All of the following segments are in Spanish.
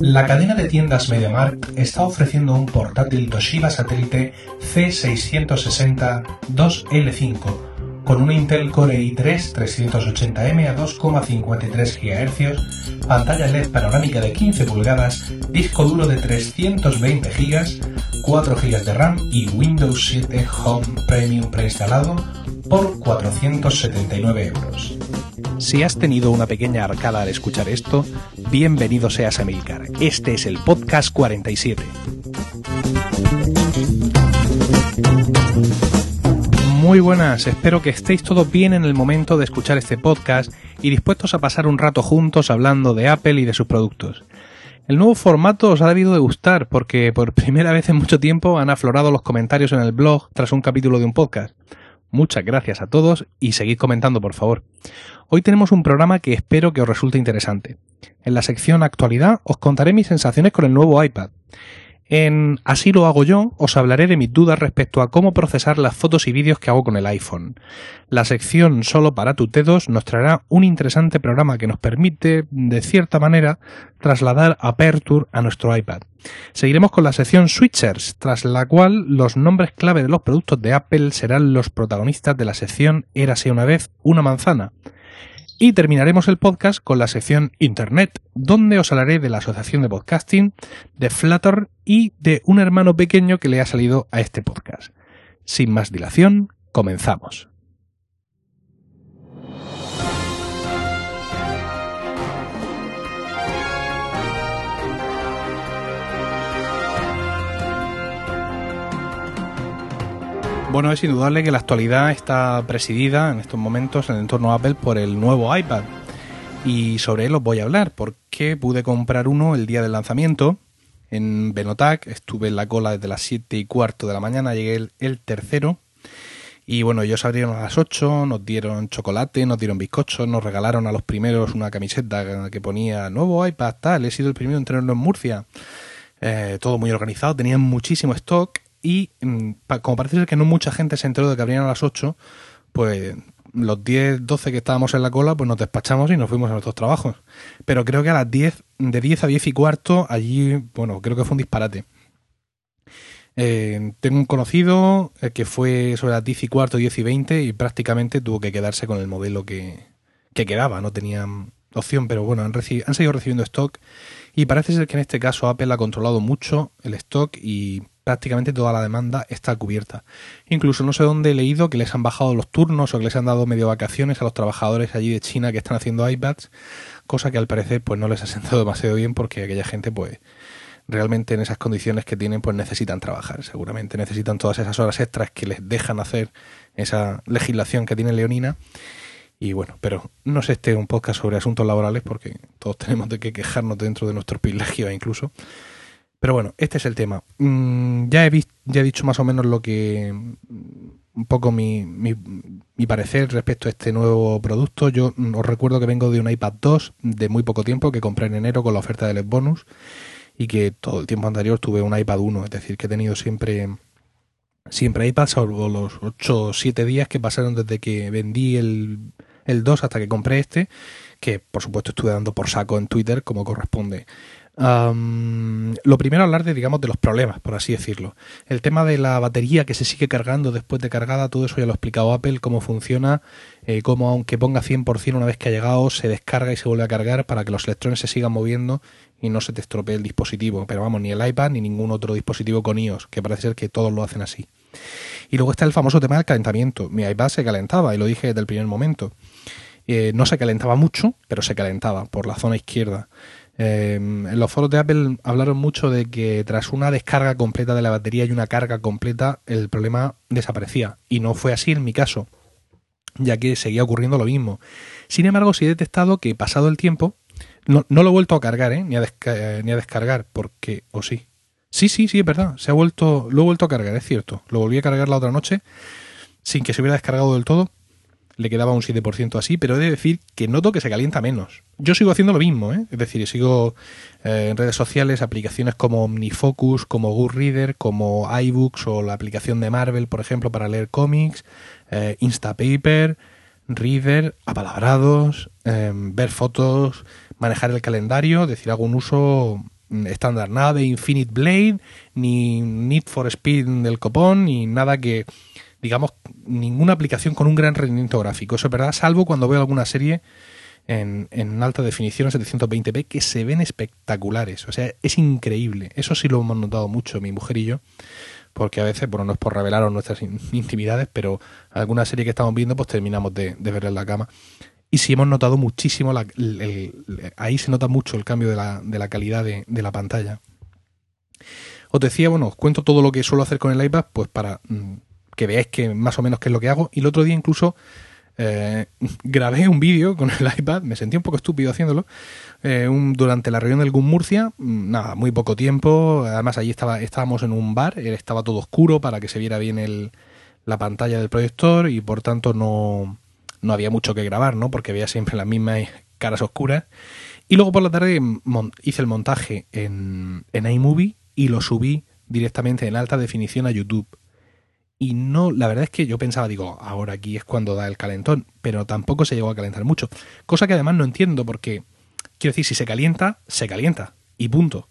La cadena de tiendas MediaMarkt está ofreciendo un portátil Toshiba satélite C660 2L5 con un Intel Core i3 380M a 2,53 GHz, pantalla LED panorámica de 15 pulgadas, disco duro de 320 GB, 4 GB de RAM y Windows 7 Home Premium preinstalado por 479 euros. Si has tenido una pequeña arcada al escuchar esto, bienvenido seas a Milcar. Este es el podcast 47. Muy buenas, espero que estéis todos bien en el momento de escuchar este podcast y dispuestos a pasar un rato juntos hablando de Apple y de sus productos. El nuevo formato os ha debido de gustar porque por primera vez en mucho tiempo han aflorado los comentarios en el blog tras un capítulo de un podcast. Muchas gracias a todos y seguid comentando por favor. Hoy tenemos un programa que espero que os resulte interesante. En la sección actualidad os contaré mis sensaciones con el nuevo iPad. En Así lo hago yo os hablaré de mis dudas respecto a cómo procesar las fotos y vídeos que hago con el iPhone. La sección Solo para tu T2 nos traerá un interesante programa que nos permite, de cierta manera, trasladar Aperture a nuestro iPad. Seguiremos con la sección Switchers, tras la cual los nombres clave de los productos de Apple serán los protagonistas de la sección Érase una vez una manzana. Y terminaremos el podcast con la sección Internet, donde os hablaré de la Asociación de Podcasting, de Flutter y de un hermano pequeño que le ha salido a este podcast. Sin más dilación, comenzamos. Bueno, es indudable que la actualidad está presidida en estos momentos en el entorno Apple por el nuevo iPad. Y sobre él os voy a hablar, porque pude comprar uno el día del lanzamiento en Benotac. Estuve en la cola desde las 7 y cuarto de la mañana, llegué el, tercero. Y bueno, ellos abrieron a las 8, nos dieron chocolate, nos dieron bizcochos, nos regalaron a los primeros una camiseta que ponía nuevo iPad, tal, he sido el primero en tenerlo en Murcia. Eh, todo muy organizado, tenían muchísimo stock y mm, como parece ser que no mucha gente se enteró de que abrían a las 8, pues los 10, 12 que estábamos en la cola, pues nos despachamos y nos fuimos a nuestros trabajos. Pero creo que a las 10, de 10 a 10 y cuarto, allí, bueno, creo que fue un disparate. Eh, tengo un conocido eh, que fue sobre las 10 y cuarto, 10 y 20 y prácticamente tuvo que quedarse con el modelo que, que quedaba, no tenían opción, pero bueno, han, han seguido recibiendo stock y parece ser que en este caso Apple ha controlado mucho el stock y prácticamente toda la demanda está cubierta. Incluso no sé dónde he leído que les han bajado los turnos o que les han dado medio vacaciones a los trabajadores allí de China que están haciendo iPads, cosa que al parecer pues no les ha sentado demasiado bien porque aquella gente pues realmente en esas condiciones que tienen pues necesitan trabajar, seguramente necesitan todas esas horas extras que les dejan hacer esa legislación que tiene Leonina. Y bueno, pero no sé este un podcast sobre asuntos laborales porque todos tenemos de que quejarnos dentro de nuestros privilegios incluso. Pero bueno, este es el tema. Mm, ya, he ya he dicho más o menos lo que. Mm, un poco mi, mi, parecer respecto a este nuevo producto. Yo mm, os recuerdo que vengo de un iPad 2 de muy poco tiempo que compré en enero con la oferta del bonus y que todo el tiempo anterior tuve un iPad 1, es decir, que he tenido siempre siempre iPad, salvo los 8 o 7 días que pasaron desde que vendí el, el 2 hasta que compré este, que por supuesto estuve dando por saco en Twitter como corresponde lo primero hablar de, digamos, de los problemas, por así decirlo. El tema de la batería que se sigue cargando después de cargada, todo eso ya lo ha explicado Apple, cómo funciona, eh, cómo aunque ponga 100% una vez que ha llegado, se descarga y se vuelve a cargar para que los electrones se sigan moviendo y no se te estropee el dispositivo. Pero vamos, ni el iPad ni ningún otro dispositivo con iOS, que parece ser que todos lo hacen así. Y luego está el famoso tema del calentamiento. Mi iPad se calentaba y lo dije desde el primer momento. Eh, no se calentaba mucho, pero se calentaba por la zona izquierda. Em, en los foros de Apple hablaron mucho de que tras una descarga completa de la batería y una carga completa, el problema desaparecía. Y no fue así en mi caso, ya que seguía ocurriendo lo mismo. Sin embargo, sí he detectado que pasado el tiempo, no, lo he vuelto a cargar, ¿eh? ni, a ni a descargar, porque, o sí. Sí, sí, sí, es verdad. Se ha vuelto, lo he vuelto a cargar, es cierto. Lo volví a cargar la otra noche, sin que se hubiera descargado del todo le quedaba un 7% así, pero he de decir que noto que se calienta menos. Yo sigo haciendo lo mismo, ¿eh? es decir, sigo eh, en redes sociales aplicaciones como OmniFocus, como Goodreader, como iBooks o la aplicación de Marvel, por ejemplo, para leer cómics, eh, Instapaper, Reader, apalabrados, em, ver fotos, manejar el calendario, decir, hago un uso mm, estándar, nada de Infinite Blade, ni Need for Speed del copón, ni nada que, digamos, ninguna aplicación con un gran rendimiento gráfico. Eso es verdad, salvo cuando veo alguna serie en, en alta definición, 720p, que se ven espectaculares. O sea, es increíble. Eso sí lo hemos notado mucho mi mujer y yo porque a veces, bueno, no es por revelaros nuestras intimidades, pero alguna serie que estamos viendo, pues terminamos de, de ver en la cama. Y sí hemos notado muchísimo, la, ahí se nota mucho el cambio de la, de la calidad de, de, la pantalla. Os decía, bueno, os cuento todo lo que suelo hacer con el iPad, pues para mm, que veáis que más o menos qué es lo que hago. Y el otro día incluso eh, grabé un vídeo con el iPad, me sentí un poco estúpido haciéndolo, eh, durante la reunión del GUM Murcia, mm, nada, muy poco tiempo, además allí estaba, estábamos en un bar, estaba todo oscuro para que se viera bien el, la pantalla del proyector y por tanto no, no había mucho que grabar, ¿no? Porque veía siempre las mismas caras oscuras. Y luego por la tarde hice el montaje en, en iMovie y lo subí directamente en alta definición a YouTube y no, la verdad es que yo pensaba, digo, ahora aquí es cuando da el calentón, pero tampoco se llegó a calentar mucho. Cosa que además no entiendo porque, quiero decir, si se calienta, se calienta y punto.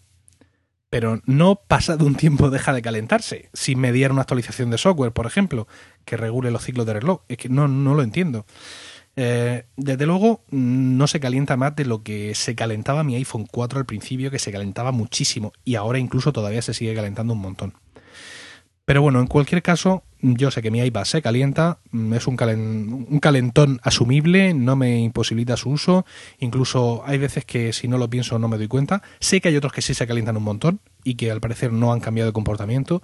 Pero no pasa de un tiempo deja de calentarse, sin mediar una actualización de software, por ejemplo, que regule los ciclos de reloj. Es que no, no lo entiendo. Eh, desde luego, no se calienta más de lo que se calentaba mi iPhone 4 al principio, que se calentaba muchísimo, y ahora incluso todavía se sigue calentando un montón. Pero bueno, en cualquier caso, yo sé que mi iPad se calienta, mm, es un, un, calentón asumible, no me imposibilita su uso, incluso hay veces que si no lo pienso no me doy cuenta. Sé que hay otros que sí se calientan un montón y que al parecer no han cambiado de comportamiento,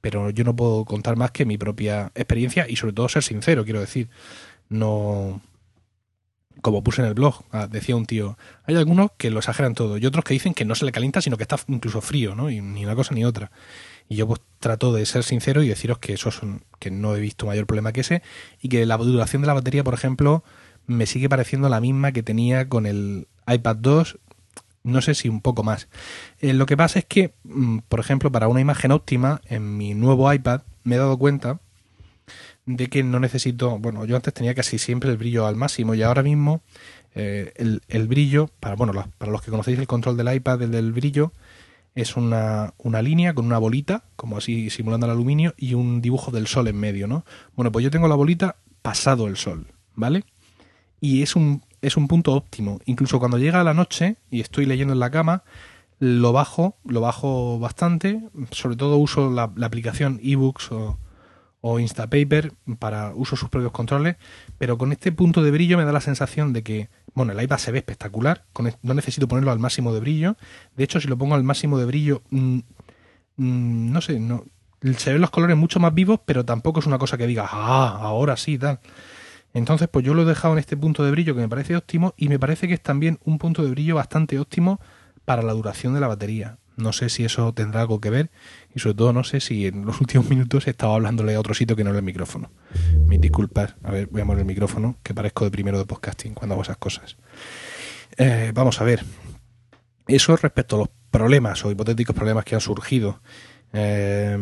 pero yo no puedo contar más que mi propia experiencia y sobre todo ser sincero, quiero decir. No... Como puse en el blog, ah, decía un tío, hay algunos que lo exageran todo y otros que dicen que no se le calienta, sino que está incluso frío, ¿no? Y ni una cosa ni otra. Y yo pues trato de ser sincero y deciros que eso son, que no he visto mayor problema que ese y que la duración de la batería, por ejemplo, me sigue pareciendo la misma que tenía con el iPad 2, no sé si un poco más. Eh, lo que pasa es que, mm, por ejemplo, para una imagen óptima en mi nuevo iPad me he dado cuenta de que no necesito, bueno, yo antes tenía casi siempre el brillo al máximo y ahora mismo eh, el, el, brillo, para, bueno, para los que conocéis el control del iPad, el del brillo, es una, una, línea con una bolita, como así simulando el aluminio, y un dibujo del sol en medio, ¿no? Bueno, pues yo tengo la bolita pasado el sol, ¿vale? Y es un, es un punto óptimo. Incluso cuando llega la noche y estoy leyendo en la cama, lo bajo, lo bajo bastante. Sobre todo uso la, aplicación eBooks o, o Instapaper para uso sus propios controles, pero con este punto de brillo me da la sensación de que, bueno, el iPad se ve espectacular, no necesito ponerlo al máximo de brillo, de hecho si lo pongo al máximo de brillo, mm, mm, no sé, no, se ven los colores mucho más vivos, pero tampoco es una cosa que diga, ah, ahora sí, tal. Entonces, pues yo lo he dejado en este punto de brillo que me parece óptimo y me parece que es también un punto de brillo bastante óptimo para la duración de la batería. No sé si eso tendrá algo que ver y sobre todo no sé si en los últimos minutos he estado hablándole a otro sitio que no era el micrófono. Mis disculpas. A ver, voy a mover el micrófono, que parezco de primero de podcasting cuando hago esas cosas. Eh, vamos a ver. Eso respecto a los problemas o hipotéticos problemas que han surgido. Eh,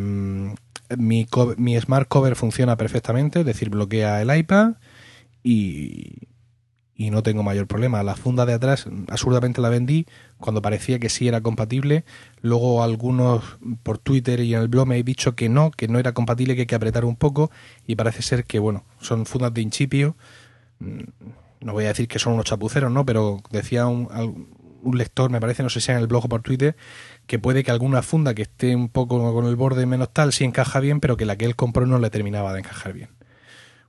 mi, mi Smart Cover funciona perfectamente, es decir, bloquea el iPad y, y no tengo mayor problema. La funda de atrás absurdamente la vendí cuando parecía que sí era compatible. Luego algunos por Twitter y en el blog me han dicho que no, que no era compatible, que hay que apretar un poco y parece ser que, bueno, son fundas de incipio. Mm, no voy a decir que son unos chapuceros, ¿no? Pero decía un, un lector, me parece, no sé si en el blog o por Twitter, que puede que alguna funda que esté un poco con el borde menos tal sí encaja bien, pero que la que él compró no le terminaba de encajar bien.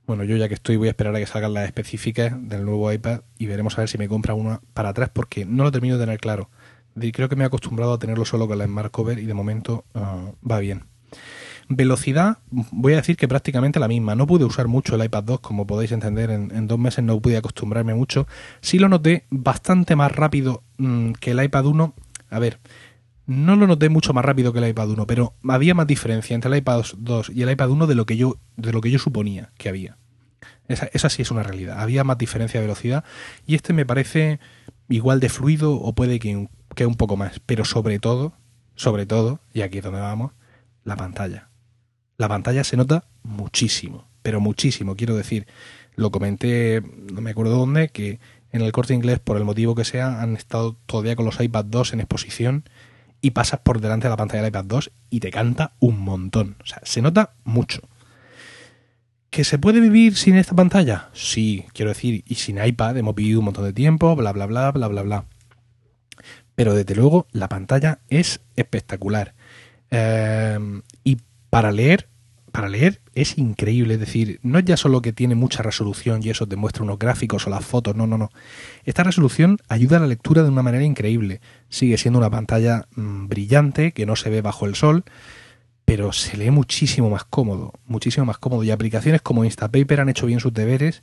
Bueno, yo ya que estoy voy a esperar a que salgan las específicas del nuevo iPad y veremos a ver si me compra una para atrás porque no lo termino de tener claro. Creo que me he acostumbrado a tenerlo solo con la Smart Cover y de momento ah, va bien. Velocidad, voy a decir que prácticamente la misma. No pude usar mucho el iPad 2, como podéis entender, en, dos meses no pude acostumbrarme mucho. Sí lo noté bastante más rápido mm, que el iPad 1. A ver, no lo noté mucho más rápido que el iPad 1, pero había más diferencia entre el iPad 2 y el iPad 1 de lo que yo, de lo que yo suponía que había. Esa, sí es una realidad. Había más diferencia de velocidad y este me parece igual de fluido o puede que que un poco más. Pero sobre todo, sobre todo, y aquí es donde vamos, la pantalla. La pantalla se nota muchísimo, pero muchísimo. Quiero decir, Lo comenté, no me acuerdo dónde, que en el corte inglés, por el motivo que sea, han estado todavía con los iPad 2 en exposición y pasas por delante de la pantalla del iPad 2 y te canta un montón. O sea, se nota mucho. ¿Que se puede vivir sin esta pantalla? Sí, quiero decir, y sin iPad hemos vivido un montón de tiempo, bla, bla, bla, bla, bla, bla. Pero desde luego la pantalla es espectacular. Eh, y para leer, para leer es increíble. Es decir, no es ya solo que tiene mucha resolución y eso te muestra unos gráficos o las fotos, no, no, no. Esta resolución ayuda a la lectura de una manera increíble. Sigue siendo una pantalla mm, brillante que no se ve bajo el sol, pero se lee muchísimo más cómodo, muchísimo más cómodo. Y aplicaciones como Instapaper han hecho bien sus deberes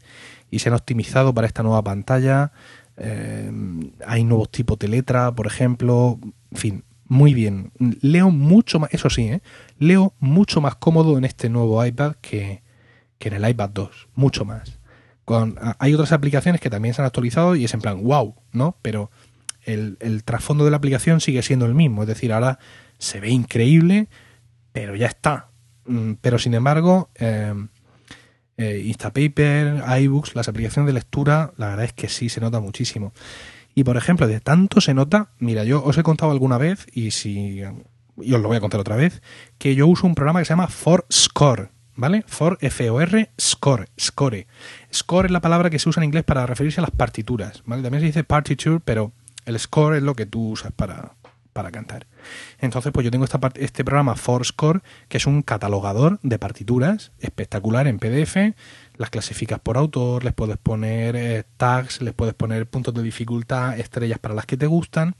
y se han optimizado para esta nueva pantalla. Eh, hay nuevos tipos de letra, por ejemplo. En fin, muy bien. Leo mucho más, eso sí, ¿eh? leo mucho más cómodo en este nuevo iPad que, en el iPad 2, mucho más. Con, hay otras aplicaciones que también se han actualizado y es en plan, wow, ¿no? Pero el, trasfondo de la aplicación sigue siendo el mismo, es decir, ahora se ve increíble, pero ya está. Mm, pero sin embargo, eh, eh, Instapaper, iBooks, las aplicaciones de lectura, la verdad es que sí se nota muchísimo. Y por ejemplo, de tanto se nota, mira, yo os he contado alguna vez, y si y os lo voy a contar otra vez, que yo uso un programa que se llama ForScore, ¿vale? For F-O-R, Score, Score. Score es la palabra que se usa en inglés para referirse a las partituras, ¿vale? También se dice partiture, pero el score es lo que tú usas para, para cantar. Entonces, pues yo tengo esta este programa ForScore, que es un catalogador de partituras espectacular en PDF. Las clasificas por autor, les puedes poner eh, tags, les puedes poner puntos de dificultad, estrellas para las que te gustan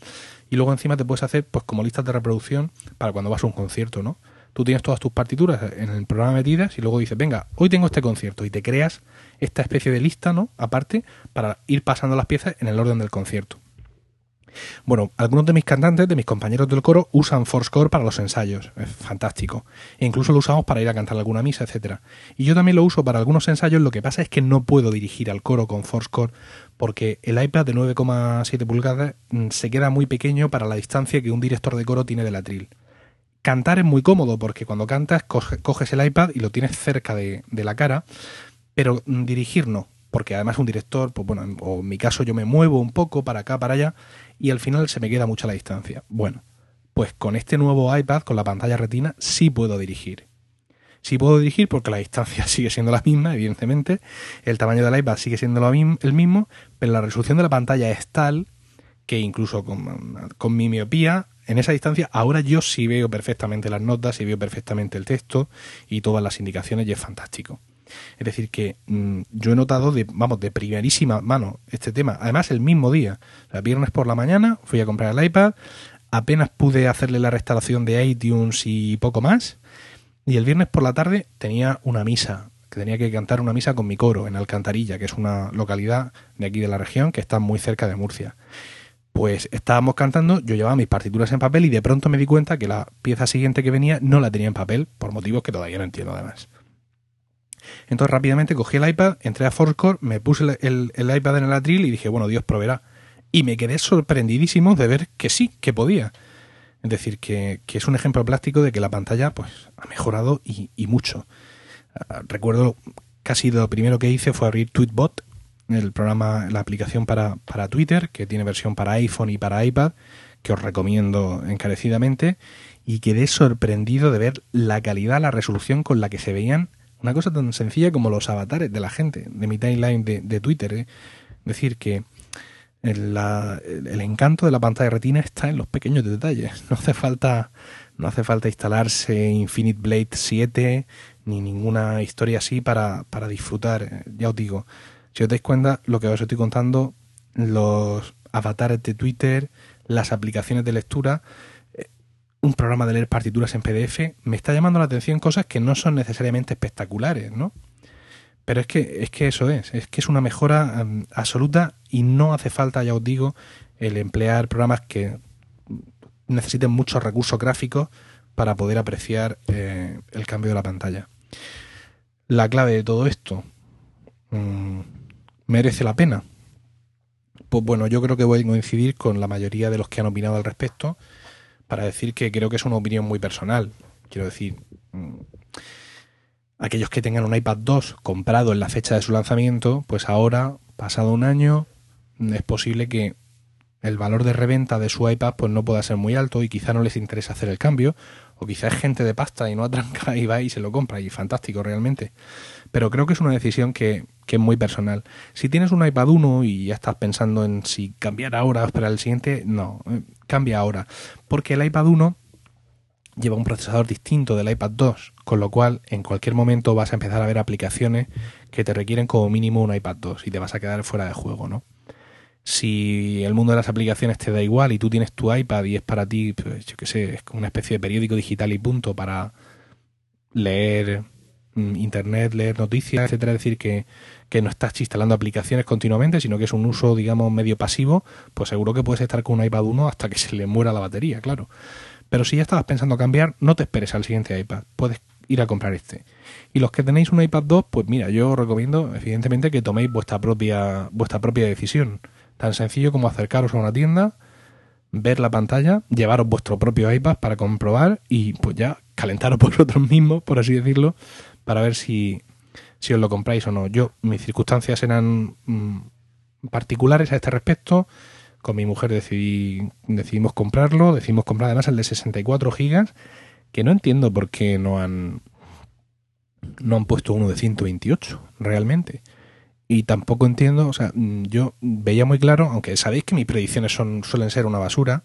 y luego encima te puedes hacer pues como listas de reproducción para cuando vas a un concierto, ¿no? Tú tienes todas tus partituras en el programa metidas y luego dices, venga, hoy tengo este concierto y te creas esta especie de lista, ¿no? Aparte, para ir pasando las piezas en el orden del concierto. Bueno, algunos de mis cantantes, de mis compañeros del coro, usan Fourscore para los ensayos. Es fantástico. E incluso lo usamos para ir a cantar alguna misa, etcétera. Y yo también lo uso para algunos ensayos. Lo que pasa es que no puedo dirigir al coro con Fourscore porque el iPad de 9,7 pulgadas mm, se queda muy pequeño para la distancia que un director de coro tiene del atril. Cantar es muy cómodo porque cuando cantas coges el iPad y lo tienes cerca de, de la cara, pero mm, dirigir no porque además un director, pues bueno, o en mi caso yo me muevo un poco para acá, para allá, y al final se me queda mucha la distancia. Bueno, pues con este nuevo iPad, con la pantalla retina, sí puedo dirigir. Sí puedo dirigir porque la distancia sigue siendo la misma, evidentemente, el tamaño del iPad sigue siendo el mismo, pero la resolución de la pantalla es tal que incluso con, con mi miopía, en esa distancia, ahora yo sí veo perfectamente las notas, sí veo perfectamente el texto y todas las indicaciones y es fantástico. Es decir, que mm, yo he notado de, vamos, de primerísima mano este tema. Además, el mismo día, el viernes por la mañana, fui a comprar el iPad, apenas pude hacerle la restauración de iTunes y poco más. Y el viernes por la tarde tenía una misa, que tenía que cantar una misa con mi coro en Alcantarilla, que es una localidad de aquí de la región que está muy cerca de Murcia. Pues estábamos cantando, yo llevaba mis partituras en papel y de pronto me di cuenta que la pieza siguiente que venía no la tenía en papel, por motivos que todavía no entiendo además. Entonces rápidamente cogí el iPad, entré a Fourscore, me puse el, iPad en el atril y dije, bueno, Dios proveerá. Y me quedé sorprendidísimo de ver que sí, que podía. Es decir, que, es un ejemplo plástico de que la pantalla pues, ha mejorado y, mucho. Ah, recuerdo casi lo primero que hice fue abrir Tweetbot, el programa, la aplicación para, para Twitter, que tiene versión para iPhone y para iPad, que os recomiendo encarecidamente, y quedé sorprendido de ver la calidad, la resolución con la que se veían una cosa tan sencilla como los avatares de la gente, de mi timeline de, Twitter. ¿eh? Decir, que el, encanto de la pantalla retina está en los pequeños detalles. No hace falta, no hace falta instalarse Infinite Blade 7 ni ninguna historia así para, para disfrutar. Ya os digo, si os dais cuenta, lo que os estoy contando, los avatares de Twitter, las aplicaciones de lectura, un programa de leer partituras en PDF, me está llamando la atención cosas que no son necesariamente espectaculares, ¿no? Pero es que, es que eso es, es que es una mejora mm, absoluta y no hace falta, ya os digo, el emplear programas que necesiten muchos recursos gráficos para poder apreciar eh, el cambio de la pantalla. La clave de todo esto, mm, ¿merece la pena? Pues bueno, yo creo que voy a coincidir con la mayoría de los que han opinado al respecto para decir que creo que es una opinión muy personal. Quiero decir, mm, aquellos que tengan un iPad 2 comprado en la fecha de su lanzamiento, pues ahora, pasado un año, es posible que el valor de reventa de su iPad pues no pueda ser muy alto y quizá no les interesa hacer el cambio, o quizá es gente de pasta y no atranca y va y se lo compra, y fantástico realmente. Pero creo que es una decisión que, que es muy personal. Si tienes un iPad 1 y ya estás pensando en si cambiar ahora o esperar el siguiente, no, eh, cambia ahora. Porque el iPad 1 lleva un procesador distinto del iPad 2, con lo cual en cualquier momento vas a empezar a ver aplicaciones que te requieren como mínimo un iPad 2 y te vas a quedar fuera de juego, ¿no? Si el mundo de las aplicaciones te da igual y tú tienes tu iPad y es para ti, pues, yo qué sé, es una especie de periódico digital y punto para leer internet, leer noticias, etcétera, es decir, que, que no estás instalando aplicaciones continuamente, sino que es un uso, digamos, medio pasivo, pues seguro que puedes estar con un iPad 1 hasta que se le muera la batería, claro. Pero si ya estabas pensando cambiar, no te esperes al siguiente iPad. Puedes ir a comprar este. Y los que tenéis un iPad 2, pues mira, yo os recomiendo evidentemente que toméis vuestra propia, vuestra propia decisión. Tan sencillo como acercaros a una tienda, ver la pantalla, llevaros vuestro propio iPad para comprobar y pues ya calentaros vosotros mismos, por así decirlo, para ver si, si os lo compráis o no. Yo, mis circunstancias eran mm, particulares a este respecto con mi mujer decidí, decidimos comprarlo, decidimos comprar además el de 64 gigas, que no entiendo por qué no han, no han puesto uno de 128 realmente. Y tampoco entiendo, o sea, yo veía muy claro, aunque sabéis que mis predicciones son, suelen ser una basura,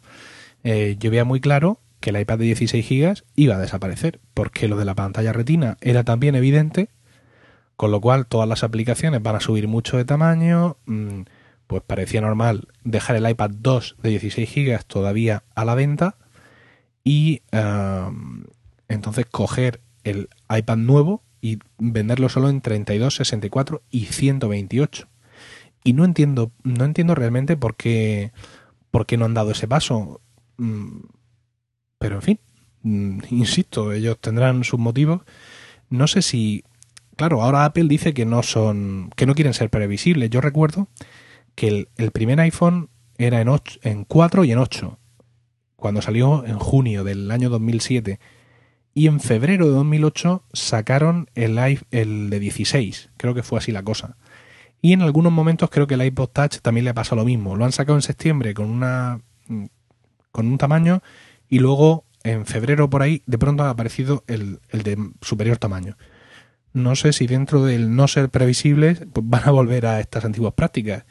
eh, yo veía muy claro que el iPad de 16 gigas iba a desaparecer, porque lo de la pantalla retina era también evidente, con lo cual todas las aplicaciones van a subir mucho de tamaño, mm, pues parecía normal dejar el iPad 2 de 16 GB todavía a la venta y entonces coger el iPad nuevo y venderlo solo en 32, 64 y 128. Y no entiendo, no entiendo realmente por qué, por qué no han dado ese paso. Mm, pero en fin, mm, insisto, ellos tendrán sus motivos. No sé si, claro, ahora Apple dice que no son, que no quieren ser previsibles. Yo recuerdo que el, primer iPhone era en, en 4 y en 8, cuando salió en junio del año 2007. Y en febrero de 2008 sacaron el, el de 16, creo que fue así la cosa. Y en algunos momentos creo que el iPod Touch también le pasa lo mismo. Lo han sacado en septiembre con una con un tamaño y luego en febrero por ahí de pronto ha aparecido el, el de superior tamaño. No sé si dentro del no ser previsibles pues van a volver a estas antiguas prácticas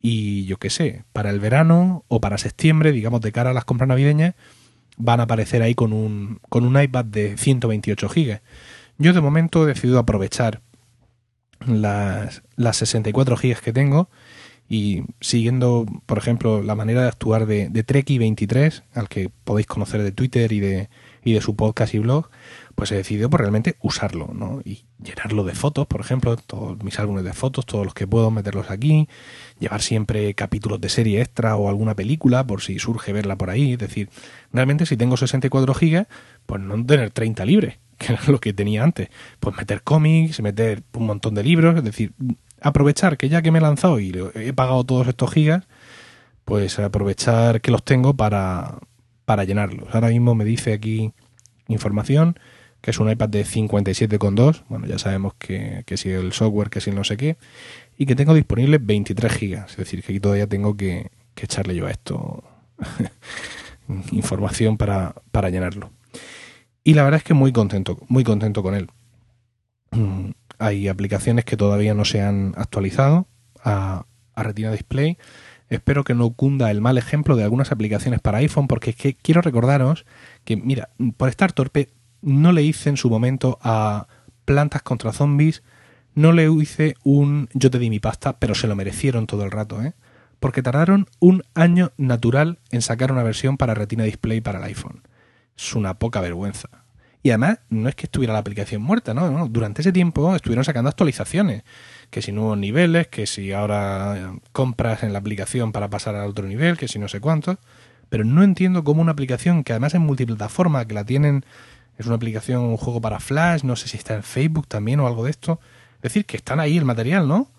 y yo qué sé, para el verano o para septiembre, digamos de cara a las compras navideñas, van a aparecer ahí con un, con un iPad de 128 GB. Yo de momento he decidido aprovechar las, las 64 GB que tengo y siguiendo, por ejemplo, la manera de actuar de, de Treki23, al que podéis conocer de Twitter y de, y de su podcast y blog, pues he decidido por realmente usarlo, ¿no? Y llenarlo de fotos, por ejemplo, todos mis álbumes de fotos, todos los que puedo meterlos aquí, llevar siempre capítulos de serie extra o alguna película por si surge verla por ahí, es decir, realmente si tengo 64 gigas, pues no tener 30 libres, que era lo que tenía antes, pues meter cómics, meter un montón de libros, es decir, aprovechar que ya que me he lanzado y he pagado todos estos gigas, pues aprovechar que los tengo para, para llenarlos. Ahora mismo me dice aquí información que es un iPad de 57,2, bueno, ya sabemos que, que si el software, que si no sé qué, y que tengo disponible 23 gigas, es decir, que aquí todavía tengo que, echarle yo a esto información para, para llenarlo. Y la verdad es que muy contento, muy contento con él. Hay aplicaciones que todavía no se han actualizado a, a Retina Display. Espero que no cunda el mal ejemplo de algunas aplicaciones para iPhone, porque es que quiero recordaros que, mira, por estar torpe, no le hice en su momento a Plantas contra Zombies, no le hice un yo te di mi pasta, pero se lo merecieron todo el rato, ¿eh? Porque tardaron un año natural en sacar una versión para Retina Display para el iPhone. Es una poca vergüenza. Y además, no es que estuviera la aplicación muerta, ¿no? durante ese tiempo estuvieron sacando actualizaciones. Que si nuevos niveles, que si ahora compras en la aplicación para pasar al otro nivel, que si no sé cuánto. Pero no entiendo cómo una aplicación que además es multiplataforma, que la tienen es una aplicación, un juego para Flash, no sé si está en Facebook también o algo de esto. Es decir, que están ahí el material, ¿no?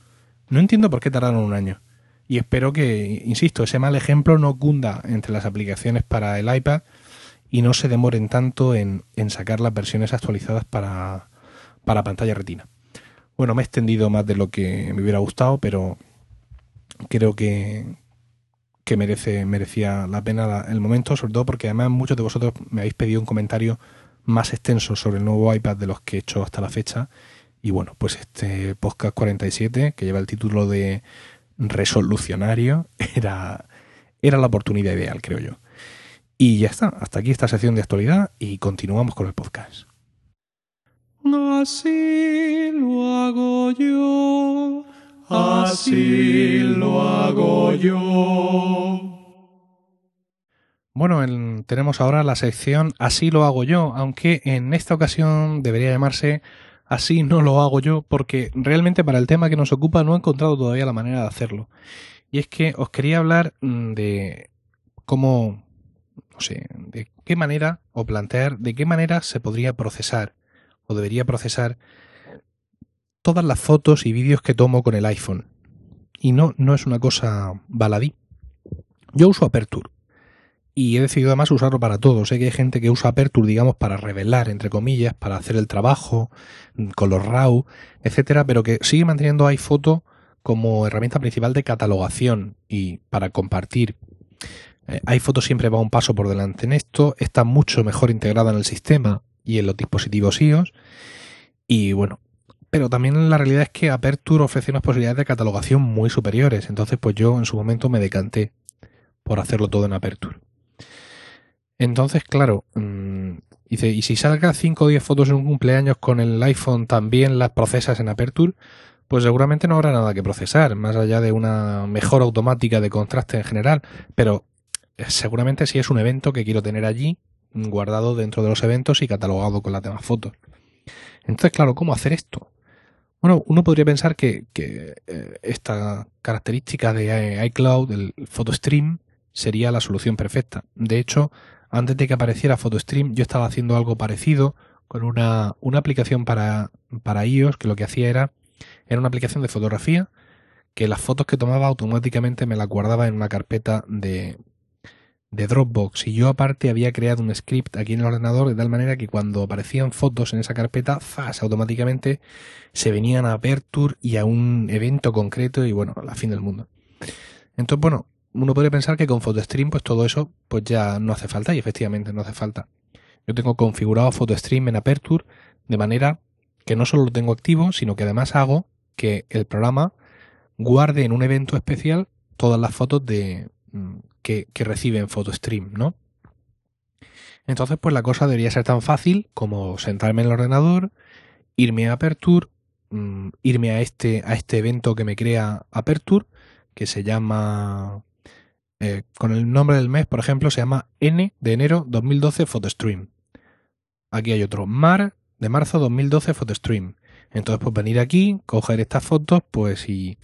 No entiendo por qué tardaron un año. Y espero que, insisto, ese mal ejemplo no cunda entre las aplicaciones para el iPad y no se demoren tanto en, en sacar las versiones actualizadas para, para pantalla retina. Bueno, me he extendido más de lo que me hubiera gustado, pero creo que, que merece, merecía la pena el momento, sobre todo porque además muchos de vosotros me habéis pedido un comentario más extenso sobre el nuevo iPad de los que he hecho hasta la fecha. Y bueno, pues este podcast 47, que lleva el título de Resolucionario, era, era la oportunidad ideal, creo yo. Y ya está, hasta aquí esta sección de actualidad y continuamos con el podcast. Así lo hago yo, así lo hago yo. Bueno, tenemos ahora la sección Así lo hago yo, aunque en esta ocasión debería llamarse Así no lo hago yo, porque realmente para el tema que nos ocupa no he encontrado todavía la manera de hacerlo. Y es que os quería hablar mm, de cómo, no sé, de qué manera, o plantear de qué manera se podría procesar, o debería procesar, todas las fotos y vídeos que tomo con el iPhone. Y no, no es una cosa baladí. Yo uso Aperture y he decidido además usarlo para todo. Sé que hay gente que usa Aperture, digamos, para revelar, entre comillas, para hacer el trabajo, mm, con los RAW, etcétera, pero que sigue manteniendo iPhoto como herramienta principal de catalogación y para compartir. Eh, iPhoto siempre va un paso por delante en esto, está mucho mejor integrada en el sistema y en los dispositivos iOS. Y bueno, pero también la realidad es que Aperture ofrece unas posibilidades de catalogación muy superiores. Entonces, pues yo en su momento me decanté por hacerlo todo en Aperture. Entonces, claro, mm, dice, y si salga 5 o 10 fotos en un cumpleaños con el iPhone también las procesas en Aperture, pues seguramente no habrá nada que procesar, más allá de una mejor automática de contraste en general, pero eh, seguramente si es un evento que quiero tener allí, guardado dentro de los eventos y catalogado con las demás fotos. Entonces, claro, ¿cómo hacer esto? Bueno, uno podría pensar que, que eh, esta característica de eh, iCloud, el PhotoStream, sería la solución perfecta. De hecho, antes de que apareciera PhotoStream, yo estaba haciendo algo parecido con una, una aplicación para, para iOS que lo que hacía era, era una aplicación de fotografía que las fotos que tomaba automáticamente me las guardaba en una carpeta de, de Dropbox y yo aparte había creado un script aquí en el ordenador de tal manera que cuando aparecían fotos en esa carpeta, ¡zas! automáticamente se venían a Aperture y a un evento concreto y bueno, a la fin del mundo. Entonces, bueno, uno podría pensar que con PhotoStream pues todo eso pues ya no hace falta y efectivamente no hace falta. Yo tengo configurado PhotoStream en Aperture de manera que no solo lo tengo activo, sino que además hago que el programa guarde en un evento especial todas las fotos de, mm, que, que recibe en PhotoStream, ¿no? Entonces, pues la cosa debería ser tan fácil como sentarme en el ordenador, irme a Aperture, mm, irme a este, a este evento que me crea Aperture, que se llama eh, con el nombre del mes, por ejemplo, se llama N de enero 2012 PhotoStream. Aquí hay otro, Mar de marzo 2012 PhotoStream. Entonces, pues venir aquí, coger estas fotos, pues y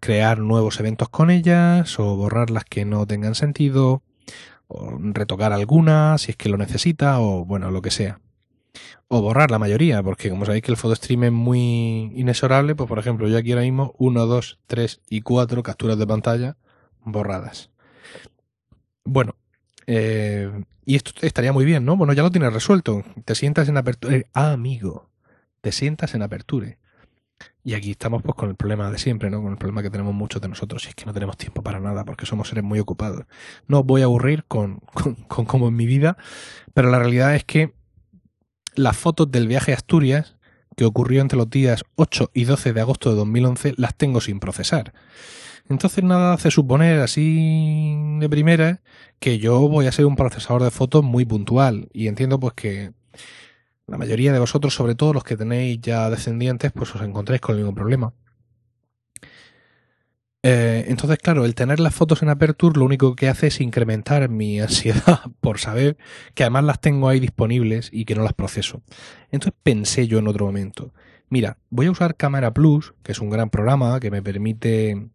crear nuevos eventos con ellas, o borrar las que no tengan sentido, o retocar algunas si es que lo necesita, o bueno, lo que sea. O borrar la mayoría, porque como sabéis que el PhotoStream es muy inexorable, pues por ejemplo, yo aquí ahora mismo 1, 2, 3 y 4 capturas de pantalla borradas. Bueno, eh, y esto estaría muy bien, ¿no? Bueno, ya lo tienes resuelto. Te sientas en apertura. Ah, amigo, te sientas en apertura. Y aquí estamos pues con el problema de siempre, ¿no? Con el problema que tenemos muchos de nosotros, y es que no tenemos tiempo para nada, porque somos seres muy ocupados. No os voy a aburrir con, con, con como en mi vida, pero la realidad es que las fotos del viaje a Asturias, que ocurrió entre los días 8 y 12 de agosto de 2011, las tengo sin procesar. Entonces nada hace suponer así de primera que yo voy a ser un procesador de fotos muy puntual y entiendo pues que la mayoría de vosotros, sobre todo los que tenéis ya descendientes, pues os encontréis con el mismo problema. Eh, entonces, claro, el tener las fotos en Aperture lo único que hace es incrementar mi ansiedad por saber que además las tengo ahí disponibles y que no las proceso. Entonces pensé yo en otro momento, mira, voy a usar Camera Plus, que es un gran programa que me permite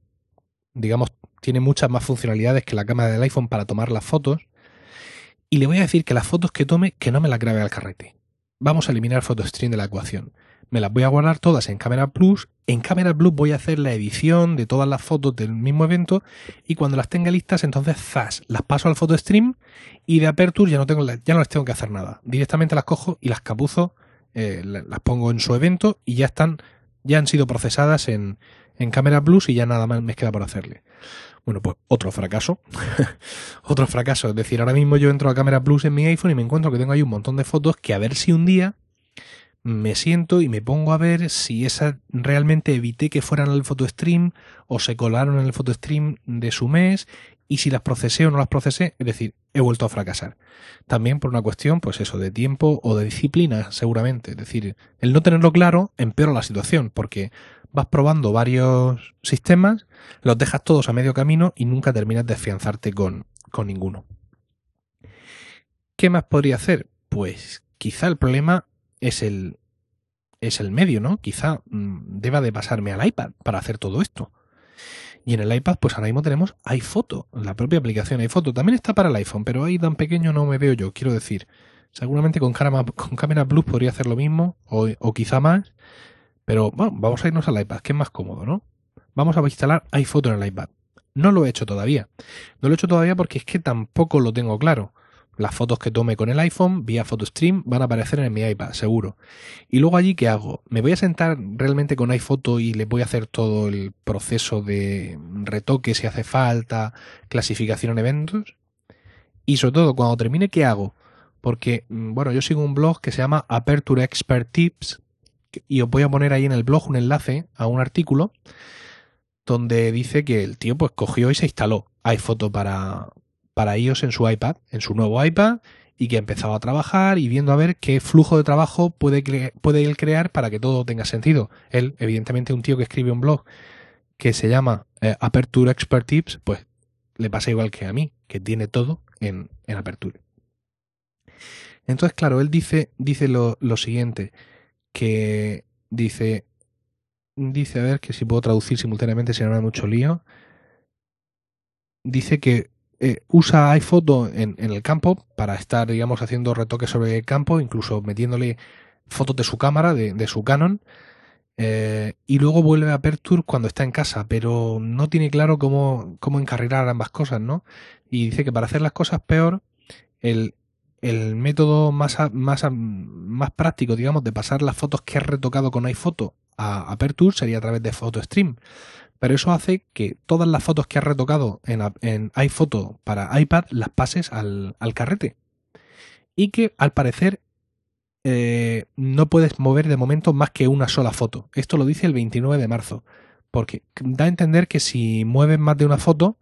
digamos, tiene muchas más funcionalidades que la cámara del iPhone para tomar las fotos. Y le voy a decir que las fotos que tome, que no me las grabe al carrete. Vamos a eliminar PhotoStream de la ecuación. Me las voy a guardar todas en Camera Plus. En Camera Plus voy a hacer la edición de todas las fotos del mismo evento y cuando las tenga listas, entonces zas, las paso al PhotoStream y de Aperture ya no tengo ya no les tengo que hacer nada. Directamente las cojo y las capuzo eh, las pongo en su evento y ya están, ya han sido procesadas en, en Camera Plus y ya nada más me queda por hacerle. Bueno, pues otro fracaso. otro fracaso. Es decir, ahora mismo yo entro a Camera Plus en mi iPhone y me encuentro que tengo ahí un montón de fotos que a ver si un día me siento y me pongo a ver si esa realmente evité que fueran al photostream o se colaron en el photostream de su mes y si las procesé o no las procesé, es decir, he vuelto a fracasar. También por una cuestión, pues eso, de tiempo o de disciplina, seguramente. Es decir, el no tenerlo claro empeora la situación, porque vas probando varios sistemas, los dejas todos a medio camino y nunca terminas de afianzarte con, con ninguno. ¿Qué más podría hacer? Pues quizá el problema es el, es el medio, ¿no? Quizá mm, deba de pasarme al iPad para hacer todo esto. Y en el iPad, pues ahora mismo tenemos iPhoto, la propia aplicación iPhoto. También está para el iPhone, pero ahí tan pequeño no me veo yo, quiero decir. Seguramente con, cámara, con cámara Plus podría hacer lo mismo, o, o quizá más, pero bueno, vamos a irnos al iPad, que es más cómodo, ¿no? Vamos a instalar iPhoto en el iPad. No lo he hecho todavía. No lo he hecho todavía porque es que tampoco lo tengo claro. Las fotos que tome con el iPhone vía PhotoStream van a aparecer en mi iPad, seguro. Y luego allí, ¿qué hago? ¿Me voy a sentar realmente con iPhoto y le voy a hacer todo el proceso de retoque si hace falta, clasificación en eventos? Y sobre todo, cuando termine, ¿qué hago? Porque, mm, bueno, yo sigo un blog que se llama Aperture Expert Tips, y os voy a poner ahí en el blog un enlace a un artículo donde dice que el tío pues cogió y se instaló iPhoto para, para iOS en su iPad, en su nuevo iPad, y que empezaba a trabajar y viendo a ver qué flujo de trabajo puede, puede él crear para que todo tenga sentido. Él, evidentemente, un tío que escribe un blog que se llama eh, Aperture Expert Tips, pues le pasa igual que a mí, que tiene todo en, en Aperture. Entonces, claro, él dice, dice lo, lo siguiente que dice, dice, a ver, que si puedo traducir simultáneamente me mucho lío. Dice que eh, usa iPhoto en, en, el campo para estar, digamos, haciendo retoques sobre el campo, incluso metiéndole fotos de su cámara, de, de su Canon, eh, y luego vuelve a Aperture cuando está en casa, pero no tiene claro cómo, cómo encarrilar ambas cosas, ¿no? Y dice que para hacer las cosas peor, el, el método más, más, más práctico, digamos, de pasar las fotos que has retocado con iPhoto a Aperture sería a través de PhotoStream. Pero eso hace que todas las fotos que has retocado en, en iPhoto para iPad las pases al, al, carrete. Y que al parecer eh, no puedes mover de momento más que una sola foto. Esto lo dice el 29 de marzo. Porque da a entender que si mueves más de una foto,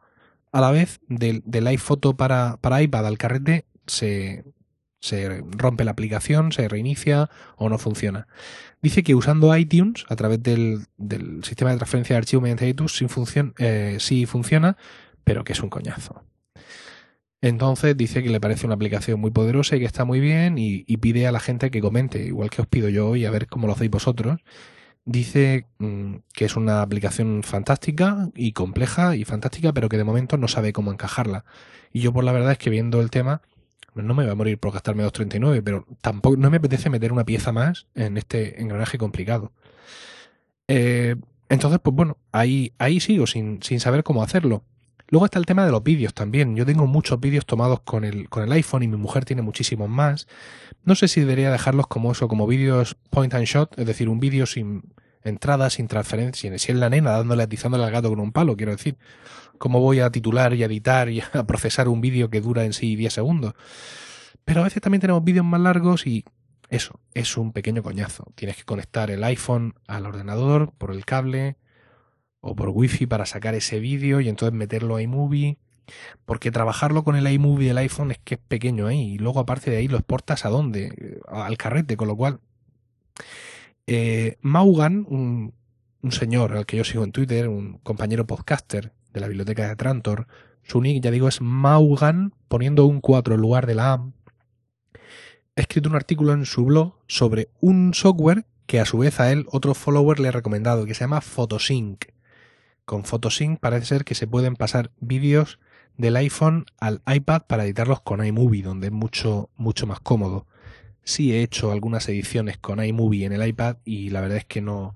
a la vez del, del iPhoto para, para iPad al carrete se, se rompe la aplicación, se reinicia o no funciona. Dice que usando iTunes, a través del, del sistema de transferencia de archivos mediante iTunes, eh, sí funciona, pero que es un coñazo. Entonces dice que le parece una aplicación muy poderosa y que está muy bien y, pide a la gente que comente, igual que os pido yo hoy, a ver cómo lo hacéis vosotros. Dice mmm, que es una aplicación fantástica y compleja y fantástica, pero que de momento no sabe cómo encajarla. Y yo por la verdad es que viendo el tema, no me voy a morir por gastarme 2.39, pero tampoco no me apetece meter una pieza más en este engranaje complicado. Eh, entonces, pues bueno, ahí, ahí sigo sin, sin saber cómo hacerlo. Luego está el tema de los vídeos también. Yo tengo muchos vídeos tomados con el, con el iPhone y mi mujer tiene muchísimos más. No sé si debería dejarlos como eso, como vídeos point and shot, es decir, un vídeo sin entrada, sin transferencia, si es la nena dándole, atizándole al gato con un palo, quiero decir cómo voy a titular y a editar y a procesar un vídeo que dura en sí 10 segundos. Pero a veces también tenemos vídeos más largos y eso es un pequeño coñazo. Tienes que conectar el iPhone al ordenador por el cable o por wifi para sacar ese vídeo y entonces meterlo a iMovie. Porque trabajarlo con el iMovie del iPhone es que es pequeño ahí. Y luego aparte de ahí lo exportas a dónde? Al carrete, con lo cual... Eh, Maugan, un, un señor al que yo sigo en Twitter, un compañero podcaster de la biblioteca de Trantor. Su nick, ya digo, es Maugan, poniendo un 4 en lugar de la A. Ha escrito un artículo en su blog sobre un software que a su vez a él otro follower le ha recomendado, que se llama Photosync. Con Photosync parece ser que se pueden pasar vídeos del iPhone al iPad para editarlos con iMovie, donde es mucho, mucho más cómodo. Sí he hecho algunas ediciones con iMovie en el iPad y la verdad es que no,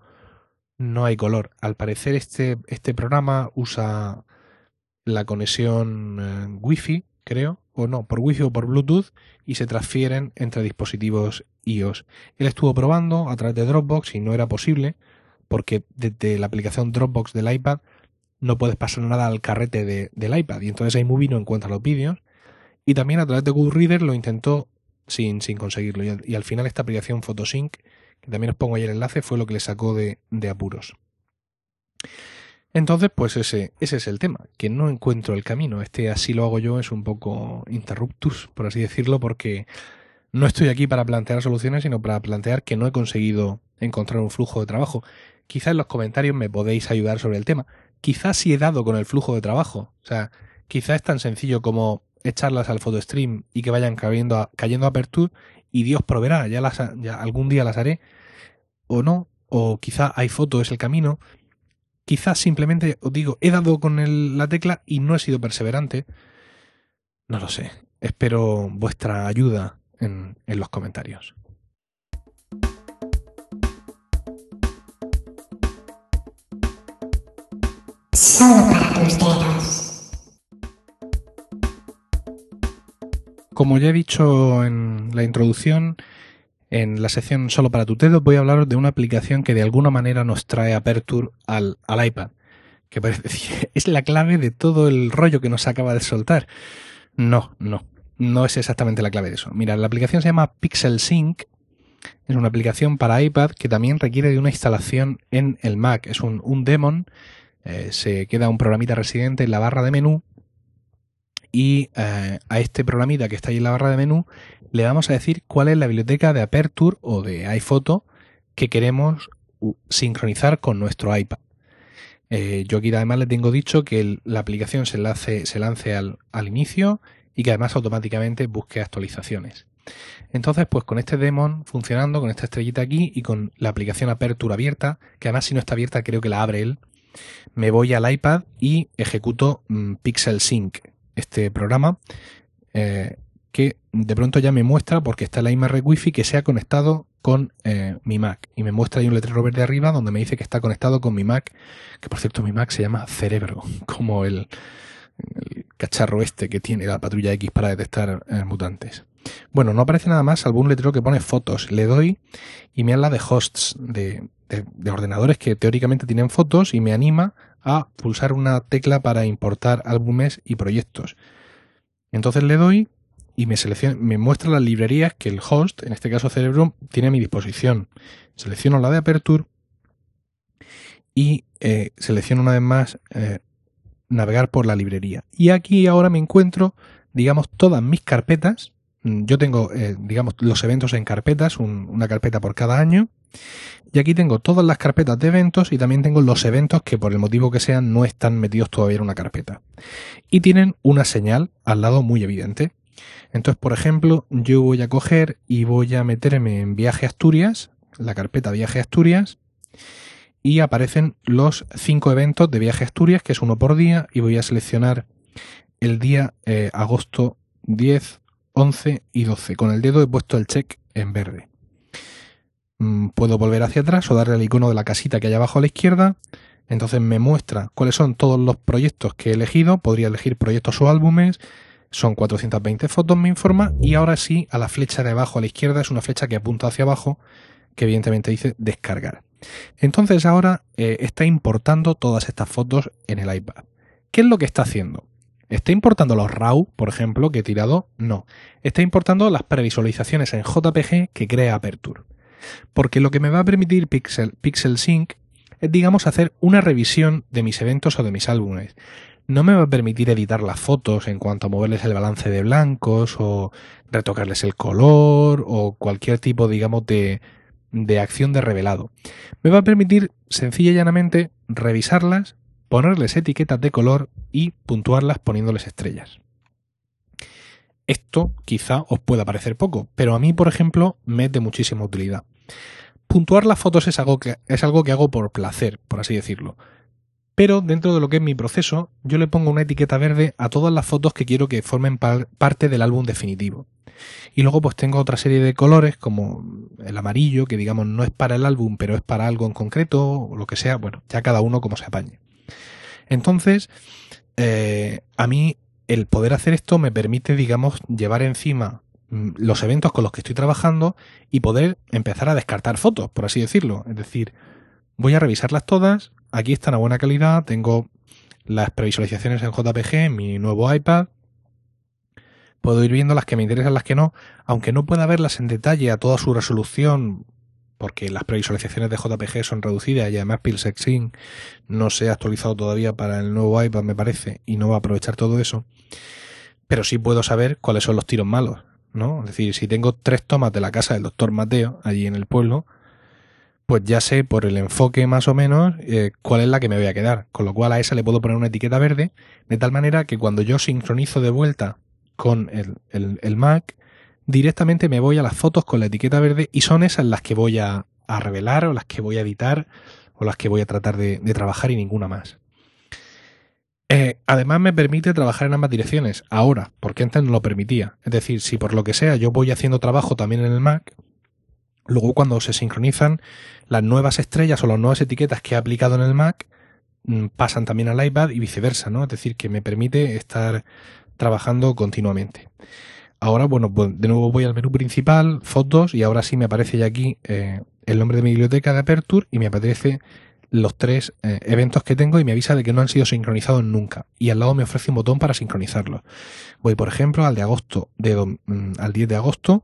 no hay color. Al parecer este, este programa usa la conexión eh, Wi-Fi, creo, o no, por Wi-Fi o por Bluetooth y se transfieren entre dispositivos iOS. Él estuvo probando a través de Dropbox y no era posible porque desde la aplicación Dropbox del iPad no puedes pasar nada al carrete de, del iPad y entonces iMovie no encuentra los vídeos y también a través de Goodreader lo intentó sin, sin conseguirlo y y al final esta aplicación Photosync también os pongo ahí el enlace fue lo que le sacó de, apuros. Entonces, pues ese, ese es el tema, que no encuentro el camino. Este así lo hago yo es un poco interruptus, por así decirlo, porque no estoy aquí para plantear soluciones, sino para plantear que no he conseguido encontrar un flujo de trabajo. Quizás en los comentarios me podéis ayudar sobre el tema. Quizás si he dado con el flujo de trabajo. O sea, quizás es tan sencillo como echarlas al photostream y que vayan cayendo a, y Dios proveerá, ya, las, ya algún día las haré. O no, o quizá hay foto es el camino. Quizás simplemente, os digo, he dado con la tecla y no he sido perseverante. No lo sé. Espero vuestra ayuda en, en los comentarios. Como ya he dicho en la introducción, en la sección Solo para tu dedo voy a hablaros de una aplicación que de alguna manera nos trae Aperture al, iPad, que parece decir, es la clave de todo el rollo que nos acaba de soltar. No, no, no es exactamente la clave de eso. Mira, la aplicación se llama Pixel Sync. Es una aplicación para iPad que también requiere de una instalación en el Mac. Es un, un daemon. Eh, se queda un programita residente en la barra de menú. Y eh, a este programita que está ahí en la barra de menú le vamos a decir cuál es la biblioteca de Aperture o de iPhoto que queremos sincronizar con nuestro iPad. Eh, yo aquí además le tengo dicho que la aplicación se lance, al, inicio y que además automáticamente busque actualizaciones. Entonces, pues con este daemon funcionando, con esta estrellita aquí y con la aplicación Aperture abierta, que además si no está abierta creo que la abre él, me voy al iPad y ejecuto mmm, Pixel Sync, este programa, eh, que de pronto ya me muestra, porque está la red Wi-Fi, que se ha conectado con eh, mi Mac. Y me muestra ahí un letrero verde arriba donde me dice que está conectado con mi Mac, que por cierto mi Mac se llama Cerebro, como el, cacharro este que tiene la patrulla X para detectar eh, mutantes. Bueno, no aparece nada más salvo un letrero que pone fotos. Le doy y me habla de hosts, de, de, de, ordenadores que teóricamente tienen fotos y me anima a pulsar una tecla para importar álbumes y proyectos. Entonces le doy y me, selecciona, me muestra las librerías que el host, en este caso Cerebro, tiene a mi disposición. Selecciono la de Aperture y eh, selecciono una vez más eh, navegar por la librería. Y aquí ahora me encuentro, digamos, todas mis carpetas. Yo tengo, eh, digamos, los eventos en carpetas, un, una carpeta por cada año. Y aquí tengo todas las carpetas de eventos y también tengo los eventos que por el motivo que sean no están metidos todavía en una carpeta. Y tienen una señal al lado muy evidente. Entonces, por ejemplo, yo voy a coger y voy a meterme en Viaje Asturias, la carpeta Viaje Asturias, y aparecen los cinco eventos de Viaje Asturias, que es uno por día, y voy a seleccionar el día eh, agosto 10, 11 y 12. Con el dedo he puesto el check en verde. Mm, puedo volver hacia atrás o darle al icono de la casita que hay abajo a la izquierda. Entonces me muestra cuáles son todos los proyectos que he elegido. Podría elegir proyectos o álbumes. Son 420 fotos, me informa. Y ahora sí, a la flecha de abajo a la izquierda es una flecha que apunta hacia abajo, que evidentemente dice descargar. Entonces ahora eh, está importando todas estas fotos en el iPad. ¿Qué es lo que está haciendo? ¿Está importando los RAW, por ejemplo, que he tirado? No. Está importando las previsualizaciones en JPG que crea Aperture. Porque lo que me va a permitir Pixel, Pixel Sync es, digamos, hacer una revisión de mis eventos o de mis álbumes. No me va a permitir editar las fotos en cuanto a moverles el balance de blancos o retocarles el color o cualquier tipo, digamos, de, de acción de revelado. Me va a permitir sencilla y llanamente revisarlas, ponerles etiquetas de color y puntuarlas poniéndoles estrellas. Esto quizá os pueda parecer poco, pero a mí, por ejemplo, me es de muchísima utilidad. Puntuar las fotos es algo que, es algo que hago por placer, por así decirlo. Pero dentro de lo que es mi proceso, yo le pongo una etiqueta verde a todas las fotos que quiero que formen par parte del álbum definitivo. Y luego pues tengo otra serie de colores como el amarillo, que digamos no es para el álbum, pero es para algo en concreto, o lo que sea, bueno, ya cada uno como se apañe. Entonces, eh, a mí el poder hacer esto me permite, digamos, llevar encima mm, los eventos con los que estoy trabajando y poder empezar a descartar fotos, por así decirlo. Es decir, voy a revisarlas todas, aquí están a buena calidad, tengo las previsualizaciones en JPG en mi nuevo iPad, puedo ir viendo las que me interesan, las que no, aunque no pueda verlas en detalle a toda su resolución, porque las previsualizaciones de JPG son reducidas y además PixelSync no se ha actualizado todavía para el nuevo iPad, me parece, y no va a aprovechar todo eso. Pero sí puedo saber cuáles son los tiros malos, ¿no? Es decir, si tengo tres tomas de la casa del doctor Mateo, allí en el pueblo, pues ya sé por el enfoque más o menos eh, cuál es la que me voy a quedar. Con lo cual a esa le puedo poner una etiqueta verde, de tal manera que cuando yo sincronizo de vuelta con el, el Mac, directamente me voy a las fotos con la etiqueta verde y son esas las que voy a, revelar o las que voy a editar o las que voy a tratar de, de trabajar y ninguna más. Eh, además me permite trabajar en ambas direcciones, ahora, porque antes no lo permitía. Es decir, si por lo que sea yo voy haciendo trabajo también en el Mac, luego cuando se sincronizan las nuevas estrellas o las nuevas etiquetas que he aplicado en el Mac, mm, pasan también al iPad y viceversa, ¿no? Es decir, que me permite estar trabajando continuamente. Ahora, bueno, pues de nuevo voy al menú principal, fotos, y ahora sí me aparece ya aquí eh, el nombre de mi biblioteca de Aperture y me aparece los tres eh, eventos que tengo y me avisa de que no han sido sincronizados nunca. Y al lado me ofrece un botón para sincronizarlos. Voy, por ejemplo, al de agosto, de, mm, al 10 de agosto,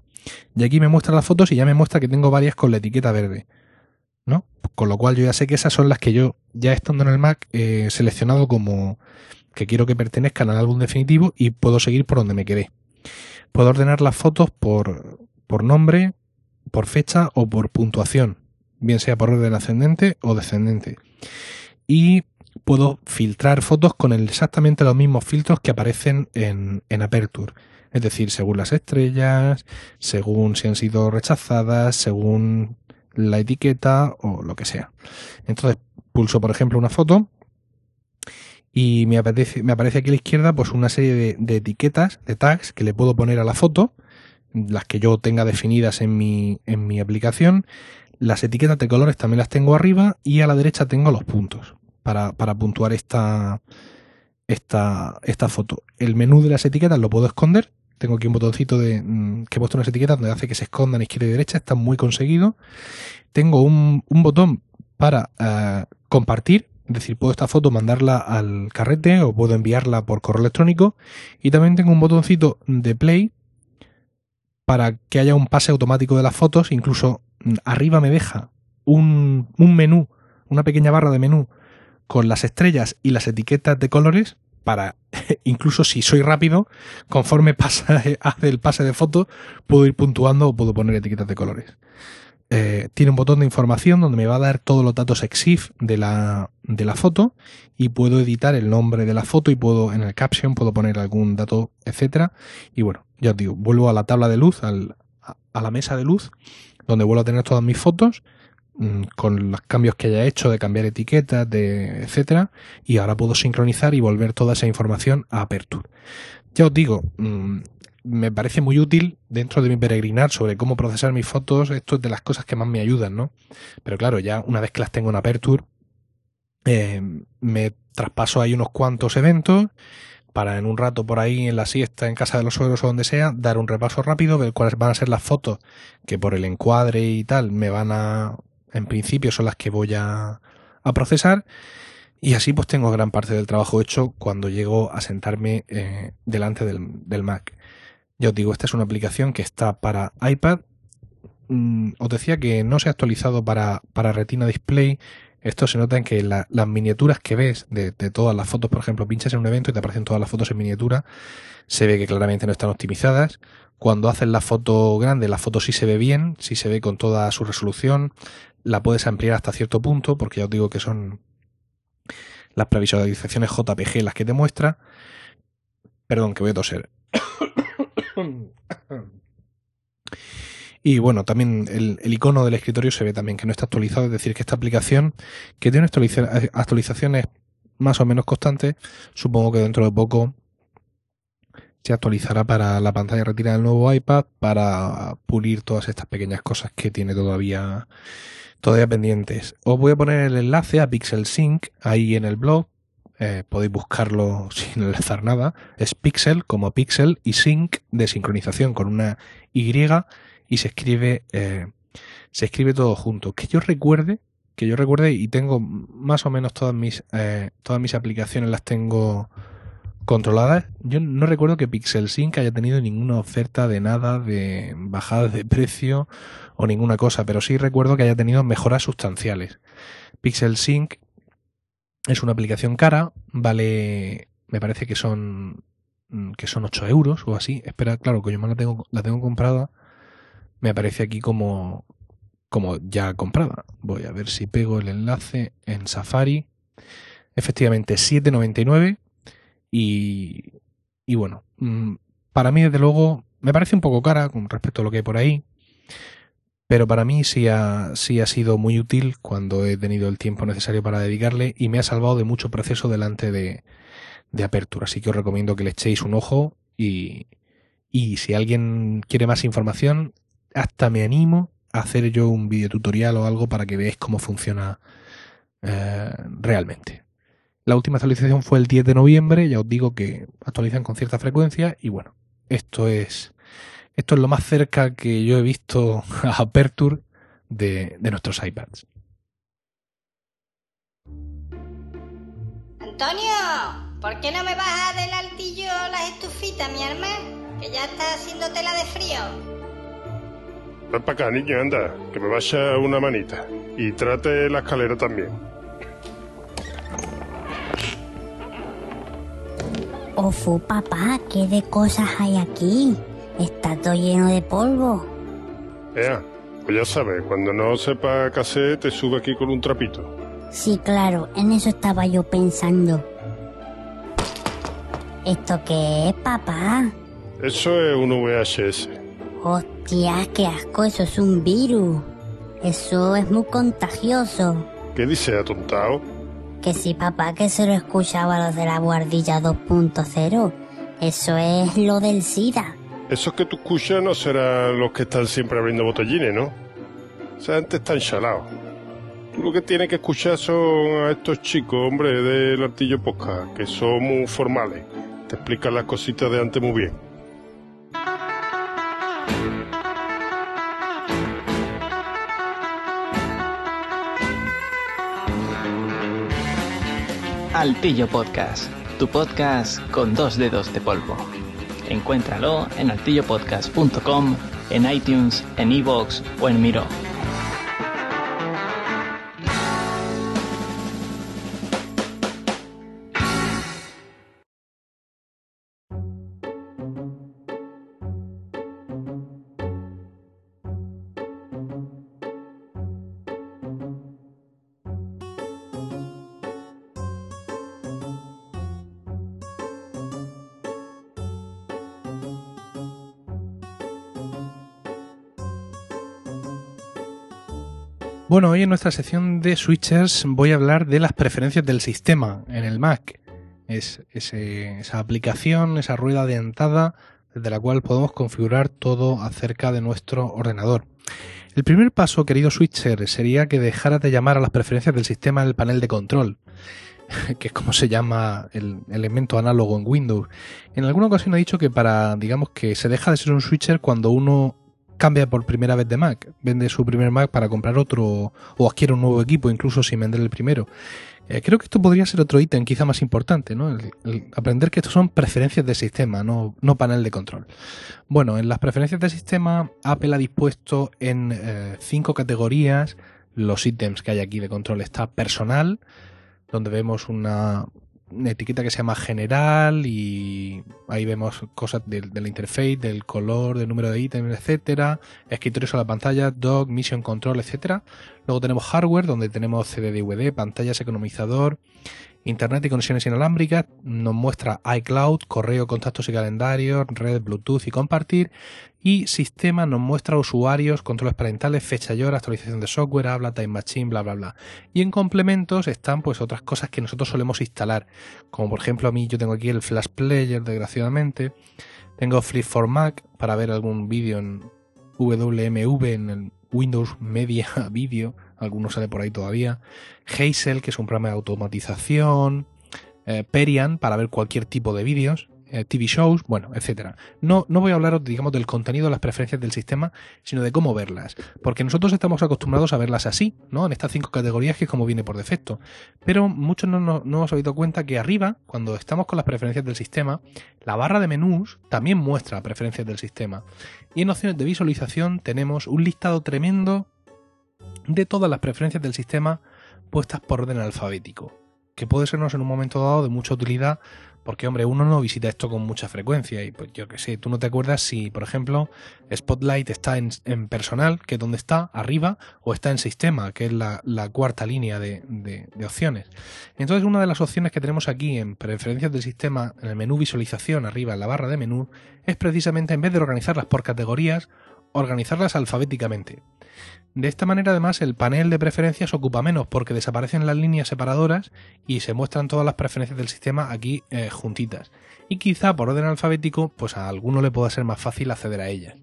y aquí me muestra las fotos y ya me muestra que tengo varias con la etiqueta verde. ¿No? Con lo cual yo ya sé que esas son las que yo, ya estando en el Mac, he seleccionado como que quiero que pertenezcan al álbum definitivo y puedo seguir por donde me quedé. Puedo ordenar las fotos por, por nombre, por fecha o por puntuación, bien sea por orden ascendente o descendente. Y puedo filtrar fotos con exactamente los mismos filtros que aparecen en, en Aperture. Es decir, según las estrellas, según si han sido rechazadas, según la etiqueta o lo que sea. Entonces, pulso, por ejemplo, una foto y me aparece, me aparece aquí a la izquierda pues una serie de, etiquetas, de tags que le puedo poner a la foto, las que yo tenga definidas en mi, en mi aplicación. Las etiquetas de colores también las tengo arriba y a la derecha tengo los puntos para, para puntuar esta, esta, esta foto. El menú de las etiquetas lo puedo esconder. Tengo aquí un botoncito de, mm, que he puesto unas etiquetas donde hace que se escondan izquierda y derecha. Está muy conseguido. Tengo un, un botón para uh, compartir es decir, puedo esta foto mandarla al carrete o puedo enviarla por correo electrónico. Y también tengo un botoncito de play para que haya un pase automático de las fotos. Incluso arriba me deja un, un menú, una pequeña barra de menú con las estrellas y las etiquetas de colores para, incluso si soy rápido, conforme pasa, hace el pase de foto, puedo ir puntuando o puedo poner etiquetas de colores eh, tiene un botón de información donde me va a dar todos los datos EXIF de la, de la foto y puedo editar el nombre de la foto y puedo en el caption puedo poner algún dato, etcétera. Y bueno, ya os digo, vuelvo a la tabla de luz, al, a la mesa de luz, donde vuelvo a tener todas mis fotos mmm, con los cambios que haya hecho de cambiar etiquetas, de etcétera, y ahora puedo sincronizar y volver toda esa información a Aperture. Ya os digo, mmm, me parece muy útil dentro de mi peregrinar sobre cómo procesar mis fotos. Esto es de las cosas que más me ayudan, ¿no? Pero claro, ya una vez que las tengo en Aperture, eh, me traspaso ahí unos cuantos eventos para en un rato por ahí en la siesta en casa de los suegros o donde sea, dar un repaso rápido, ver cuáles van a ser las fotos que por el encuadre y tal me van a, en principio son las que voy a, a procesar. Y así pues tengo gran parte del trabajo hecho cuando llego a sentarme eh, delante del, del Mac. Ya os digo, esta es una aplicación que está para iPad. Mm, os decía que no se ha actualizado para, para Retina Display. Esto se nota en que la, las miniaturas que ves de, de, todas las fotos, por ejemplo, pinchas en un evento y te aparecen todas las fotos en miniatura. Se ve que claramente no están optimizadas. Cuando haces la foto grande, la foto sí se ve bien, sí se ve con toda su resolución. La puedes ampliar hasta cierto punto, porque ya os digo que son las previsualizaciones JPG las que te muestra. Perdón, que voy a toser. Y bueno, también el, icono del escritorio se ve también que no está actualizado, es decir, que esta aplicación, que tiene actualizaciones más o menos constantes, supongo que dentro de poco se actualizará para la pantalla retirada del nuevo iPad para pulir todas estas pequeñas cosas que tiene todavía, todavía pendientes. Os voy a poner el enlace a Pixel Sync ahí en el blog eh, podéis buscarlo sin enlazar nada, es Pixel como Pixel y Sync de sincronización con una Y y se escribe, eh, se escribe todo junto. Que yo recuerde, que yo recuerde y tengo más o menos todas mis, eh, todas mis aplicaciones las tengo controladas. Yo no recuerdo que Pixel Sync haya tenido ninguna oferta de nada, de bajada de precio o ninguna cosa, pero sí recuerdo que haya tenido mejoras sustanciales. Pixel Sync es una aplicación cara, vale, me parece que son que son 8 euros o así. Espera, claro, que yo la tengo, la tengo comprada. Me aparece aquí como, como ya comprada. Voy a ver si pego el enlace en Safari. Efectivamente, 7,99 y, y bueno, mm, para mí desde luego me parece un poco cara con respecto a lo que hay por ahí, pero para mí sí ha, sí ha sido muy útil cuando he tenido el tiempo necesario para dedicarle y me ha salvado de mucho proceso delante de, de apertura. Así que os recomiendo que le echéis un ojo y, y si alguien quiere más información, hasta me animo a hacer yo un video tutorial o algo para que veáis cómo funciona eh, realmente. La última actualización fue el 10 de noviembre, ya os digo que actualizan con cierta frecuencia y bueno, esto es esto es lo más cerca que yo he visto a Aperture de, de nuestros iPads. Antonio, ¿por qué no me bajas del altillo las estufitas, mi hermano? Que ya está haciendo tela de frío. Ven para acá, niño, anda, que me vaya una manita. Y trate la escalera también. Ofu, papá, ¿qué de cosas hay aquí? Está todo lleno de polvo. Ea, pues ya sabes, cuando no sepa qué hacer, te sube aquí con un trapito. Sí, claro, en eso estaba yo pensando. ¿Esto qué es, papá? Eso es un VHS. Hostia, qué asco, eso es un virus. Eso es muy contagioso. ¿Qué dice, atontado? Que sí, papá, que se lo escuchaba los de la guardilla 2.0. Eso es lo del SIDA. Esos que tú escuchas no serán los que están siempre abriendo botellines, ¿no? Esa gente está enchalado. Tú lo que tienes que escuchar son a estos chicos, hombre, del artillo posca, que son muy formales. Te explican las cositas de antes muy bien. Altillo Podcast, tu podcast con dos dedos de polvo. Encuéntralo en altillopodcast.com, en iTunes, en iVoox o en Miro. Bueno, hoy en nuestra sección de switchers voy a hablar de las preferencias del sistema en el Mac. Es esa aplicación, esa rueda dentada desde la cual podemos configurar todo acerca de nuestro ordenador. El primer paso, querido switcher, sería que dejaras de llamar a las preferencias del sistema el panel de control, que es como se llama el elemento análogo en Windows. En alguna ocasión he dicho que para, digamos que se deja de ser un switcher cuando uno cambia por primera vez de Mac, vende su primer Mac para comprar otro o adquiere un nuevo equipo, incluso sin vender el primero. Eh, creo que esto podría ser otro ítem quizá más importante, ¿no? Aprender que estos son preferencias de sistema, no, no panel de control. Bueno, en las preferencias de sistema, Apple ha dispuesto en eh, cinco categorías los ítems que hay aquí de control. Está personal, donde vemos una, etiqueta que se llama general y ahí vemos cosas del- de, la interface, del color, del número de ítems, etcétera, escritorios a la pantalla, dock, mission control, etcétera. Luego tenemos hardware, donde tenemos CD, DVD, pantallas, economizador, internet y conexiones inalámbricas. Nos muestra iCloud, correo, contactos y calendarios, red, Bluetooth y compartir. Y sistema nos muestra usuarios, controles parentales, fecha y hora, actualización de software, habla, time machine, bla, bla, bla. Y en complementos están pues otras cosas que nosotros solemos instalar. Como por ejemplo a mí yo tengo aquí el Flash Player, desgraciadamente. Tengo Flip for Mac para ver algún vídeo en WMV, en el Windows Media Video. Algunos sale por ahí todavía. Hazel, que es un programa de automatización. eh, Perian para ver cualquier tipo de vídeos, eh, TV shows, bueno, etcétera. No, no voy a hablaros, digamos, del contenido de las preferencias del sistema, sino de cómo verlas. Porque nosotros estamos acostumbrados a verlas así, ¿no? En estas cinco categorías que es como viene por defecto. Pero muchos no, no, no hemos dado cuenta que arriba, cuando estamos con las preferencias del sistema, la barra de menús también muestra preferencias del sistema. Y en opciones de visualización tenemos un listado tremendo de todas las preferencias del sistema puestas por orden alfabético, que puede sernos en un momento dado de mucha utilidad porque, hombre, uno no visita esto con mucha frecuencia y pues yo qué sé, tú no te acuerdas si, por ejemplo, Spotlight está en, en personal, que es donde está, arriba, o está en sistema, que es la, la cuarta línea de, de, de, opciones. Entonces, una de las opciones que tenemos aquí en preferencias del sistema, en el menú visualización, arriba en la barra de menú, es precisamente en vez de organizarlas por categorías, organizarlas alfabéticamente. De esta manera, además, el panel de preferencias ocupa menos porque desaparecen las líneas separadoras y se muestran todas las preferencias del sistema aquí eh, juntitas. Y quizá por orden alfabético, pues a alguno le pueda ser más fácil acceder a ellas.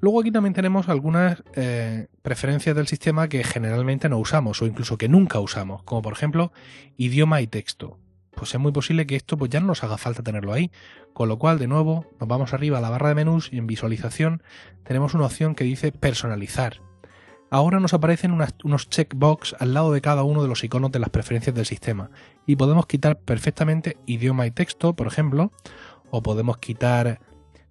Luego aquí también tenemos algunas eh, preferencias del sistema que generalmente no usamos o incluso que nunca usamos, como por ejemplo idioma y texto. Pues es muy posible que esto pues ya no nos haga falta tenerlo ahí, con lo cual de nuevo nos vamos arriba a la barra de menús y en visualización tenemos una opción que dice personalizar. Ahora nos aparecen unas, unos checkbox al lado de cada uno de los iconos de las preferencias del sistema. Y podemos quitar perfectamente idioma y texto, por ejemplo, o podemos quitar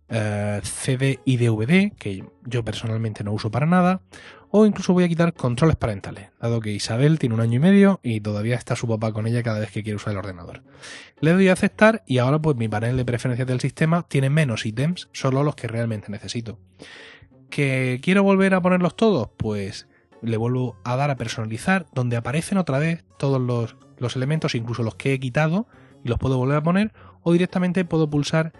eh, CD y DVD, que yo personalmente no uso para nada, o incluso voy a quitar controles parentales, dado que Isabel tiene un año y medio y todavía está su papá con ella cada vez que quiere usar el ordenador. Le doy a aceptar y ahora pues mi panel de preferencias del sistema tiene menos ítems, solo los que realmente necesito. ¿Que quiero volver a ponerlos todos? Pues le vuelvo a dar a personalizar, donde aparecen otra vez todos los, los elementos, incluso los que he quitado, y los puedo volver a poner, o directamente puedo pulsar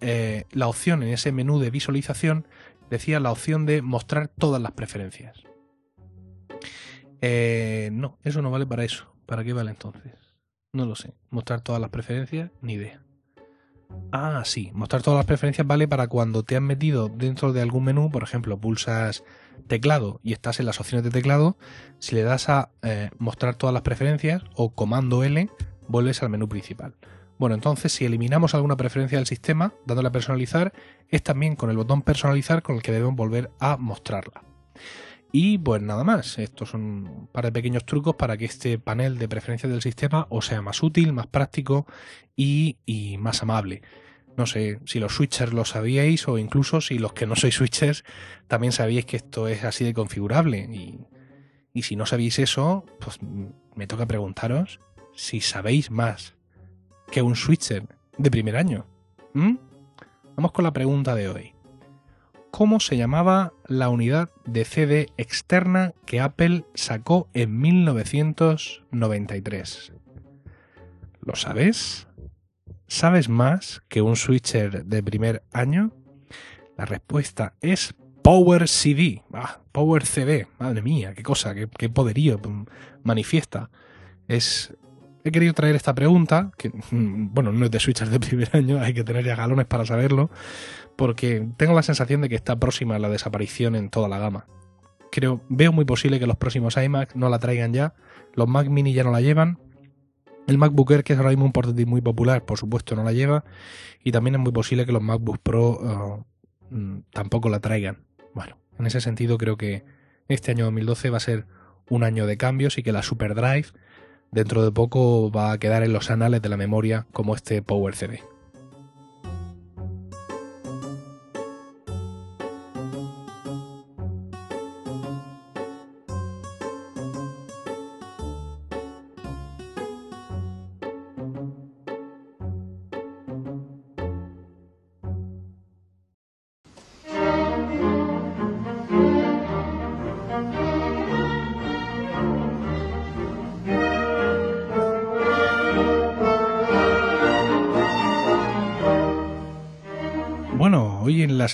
eh, la opción en ese menú de visualización, decía la opción de mostrar todas las preferencias. Eh, no, eso no vale para eso. ¿Para qué vale entonces? No lo sé. Mostrar todas las preferencias, ni idea. Ah, sí. Mostrar todas las preferencias vale para cuando te has metido dentro de algún menú, por ejemplo, pulsas teclado y estás en las opciones de teclado, si le das a eh, mostrar todas las preferencias o comando L, vuelves al menú principal. Bueno, entonces si eliminamos alguna preferencia del sistema, dándole a personalizar, es también con el botón personalizar con el que debemos volver a mostrarla. Y pues nada más, estos son un par de pequeños trucos para que este panel de preferencias del sistema os sea más útil, más práctico y, más amable. No sé si los switchers lo sabíais o incluso si los que no sois switchers también sabíais que esto es así de configurable. Y, y si no sabéis eso, pues me toca preguntaros si sabéis más que un switcher de primer año. ¿Mm? Vamos con la pregunta de hoy cómo se llamaba la unidad de CD externa que Apple sacó en 1993. ¿Lo sabes? ¿Sabes más que un switcher de primer año? La respuesta es Power CD. Ah, Power CD. Madre mía, qué cosa, qué, qué poderío manifiesta. Es he querido traer esta pregunta, que bueno, no es de switchers de primer año, hay que tener ya galones para saberlo, porque tengo la sensación de que está próxima la desaparición en toda la gama. Creo, veo muy posible que los próximos iMac no la traigan ya, los Mac Mini ya no la llevan, el MacBook Air, que es ahora mismo un portátil muy popular, por supuesto no la lleva, y también es muy posible que los MacBook Pro uh, tampoco la traigan. Bueno, en ese sentido creo que este año 2012 va a ser un año de cambios y que la SuperDrive dentro de poco va a quedar en los anales de la memoria como este Power CD.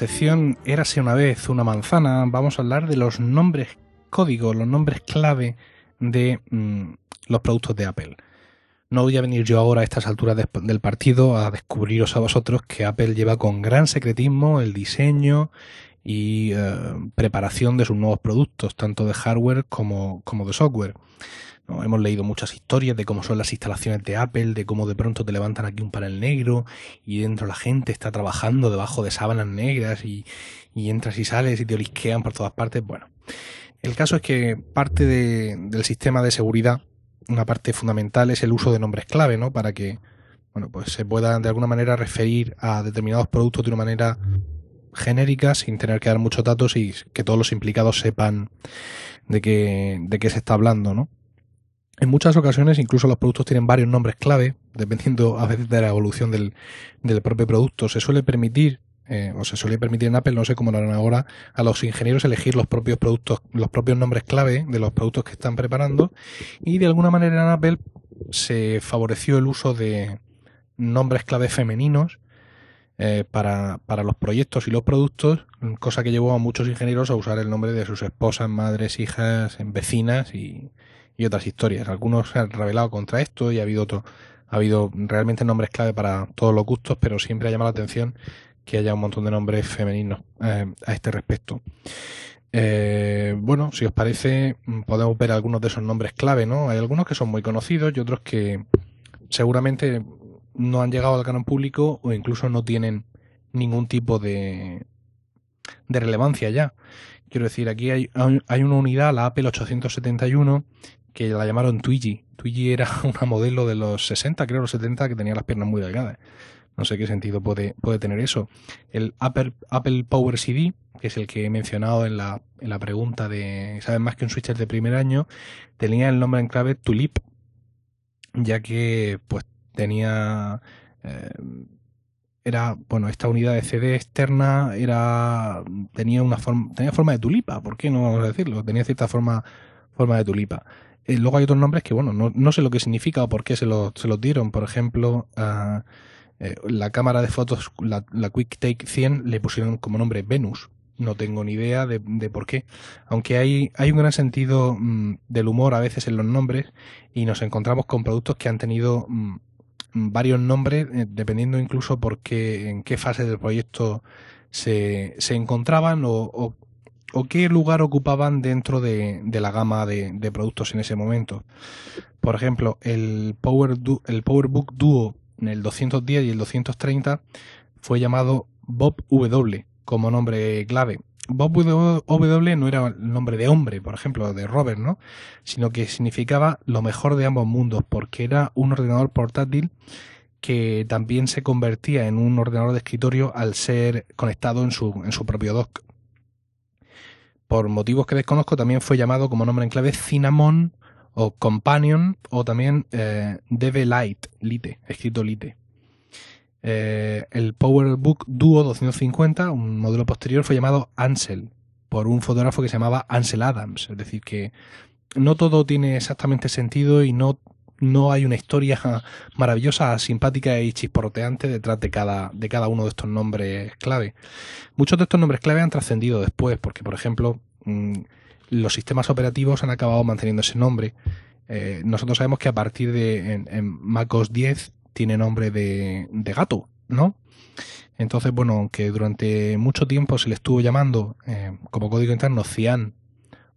Sección Érase una vez una manzana, vamos a hablar de los nombres códigos, los nombres clave de mmm, los productos de Apple. No voy a venir yo ahora a estas alturas de, del partido a descubriros a vosotros que Apple lleva con gran secretismo el diseño y eh, preparación de sus nuevos productos, tanto de hardware como de software. Hemos leído muchas historias de cómo son las instalaciones de Apple, de cómo de pronto te levantan aquí un panel negro y dentro la gente está trabajando debajo de sábanas negras y, y entras y sales y te olisquean por todas partes. Bueno, el caso es que parte de, del sistema de seguridad, una parte fundamental es el uso de nombres clave, ¿no? Para que, bueno, pues se pueda de alguna manera referir a determinados productos de una manera genérica sin tener que dar muchos datos y que todos los implicados sepan de qué, de qué se está hablando, ¿no? En muchas ocasiones incluso los productos tienen varios nombres clave, dependiendo a veces de la evolución del, propio producto. Se suele permitir, eh, o se suele permitir en Apple, no sé cómo lo harán ahora, a los ingenieros elegir los propios productos, los propios nombres clave de los productos que están preparando. Y de alguna manera en Apple se favoreció el uso de nombres clave femeninos eh, para, para los proyectos y los productos, cosa que llevó a muchos ingenieros a usar el nombre de sus esposas, madres, hijas, vecinas y, y otras historias. Algunos se han revelado contra esto y ha habido otro, ha habido realmente nombres clave para todos los gustos, pero siempre ha llamado la atención que haya un montón de nombres femeninos eh, a este respecto. Eh, bueno, si os parece, podemos ver algunos de esos nombres clave, ¿no? Hay algunos que son muy conocidos y otros que seguramente no han llegado al canal público o incluso no tienen ningún tipo de, de relevancia ya. Quiero decir, aquí hay, hay una unidad, la Apple 871, que la llamaron Twiggy. Twiggy era una modelo de los 60, creo los 70, que tenía las piernas muy delgadas. No sé qué sentido puede, puede tener eso. El Apple, Apple Power CD, que es el que he mencionado en la, en la pregunta de ¿sabes más que un switcher de primer año? Tenía el nombre en clave Tulip, ya que pues tenía... Eh, era, bueno, esta unidad de CD externa era, tenía una forma, tenía forma de tulipa, ¿por qué no vamos a decirlo? Tenía cierta forma, forma de tulipa. Eh, luego hay otros nombres que, bueno, no, no sé lo que significa o por qué se, lo, se los dieron. Por ejemplo, eh, la cámara de fotos, la, Quick Take 100, le pusieron como nombre Venus. No tengo ni idea de, de por qué. Aunque hay, hay un gran sentido mmm, del humor a veces en los nombres y nos encontramos con productos que han tenido mmm, varios nombres, eh, dependiendo incluso por qué, en qué fase del proyecto se, se encontraban o, o, qué lugar ocupaban dentro de, la gama de, productos en ese momento. Por ejemplo, el, Power du el PowerBook Duo en el 210 y el 230 fue llamado Bob W como nombre clave. Bob W no era el nombre de hombre, por ejemplo, de Robert, ¿no? Sino que significaba lo mejor de ambos mundos, porque era un ordenador portátil que también se convertía en un ordenador de escritorio al ser conectado en su, en su propio dock. Por motivos que desconozco, también fue llamado como nombre en clave Cinnamon o Companion o también eh, Lite, escrito Lite. Eh, el PowerBook Duo 250, un modelo posterior, fue llamado Ansel por un fotógrafo que se llamaba Ansel Adams. Es decir, que no todo tiene exactamente sentido y no, no hay una historia maravillosa, simpática y chisporroteante detrás de cada, de cada uno de estos nombres clave. Muchos de estos nombres clave han trascendido después, porque, por ejemplo, mmm, los sistemas operativos han acabado manteniendo ese nombre. Eh, nosotros sabemos que a partir de en, en MacOS 10 tiene nombre de, de, gato, ¿no? Entonces, bueno, aunque durante mucho tiempo se le estuvo llamando eh, como código interno Cian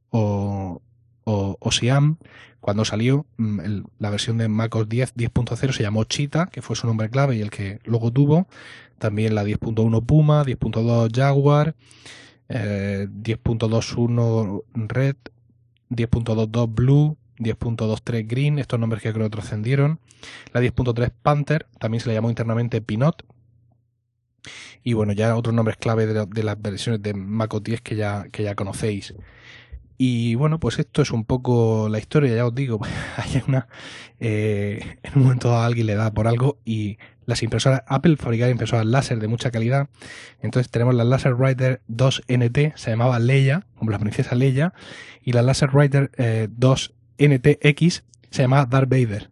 o, o, Siam, cuando salió mm, la versión de MacOS 10 10.0 se llamó Cheetah, que fue su nombre clave y el que luego tuvo. También la 10.1 Puma, 10.2 Jaguar, eh, 10.21 Red, 10.22 Blue, 10.23 Green, estos nombres que creo trascendieron. La 10.3 Panther, también se le llamó internamente Pinot. Y bueno, ya otros nombres clave de, de las versiones de MacOS 10 que ya, que ya conocéis. Y bueno, pues esto es un poco la historia, ya os digo, hay una... Eh, en un momento alguien le da por algo y las impresoras, Apple fabricaba impresoras láser de mucha calidad, entonces tenemos la Laser Writer 2 NT, se llamaba Leia, como la princesa Leia, y la Laser Writer eh, 2 NTX se llamaba Darth Vader,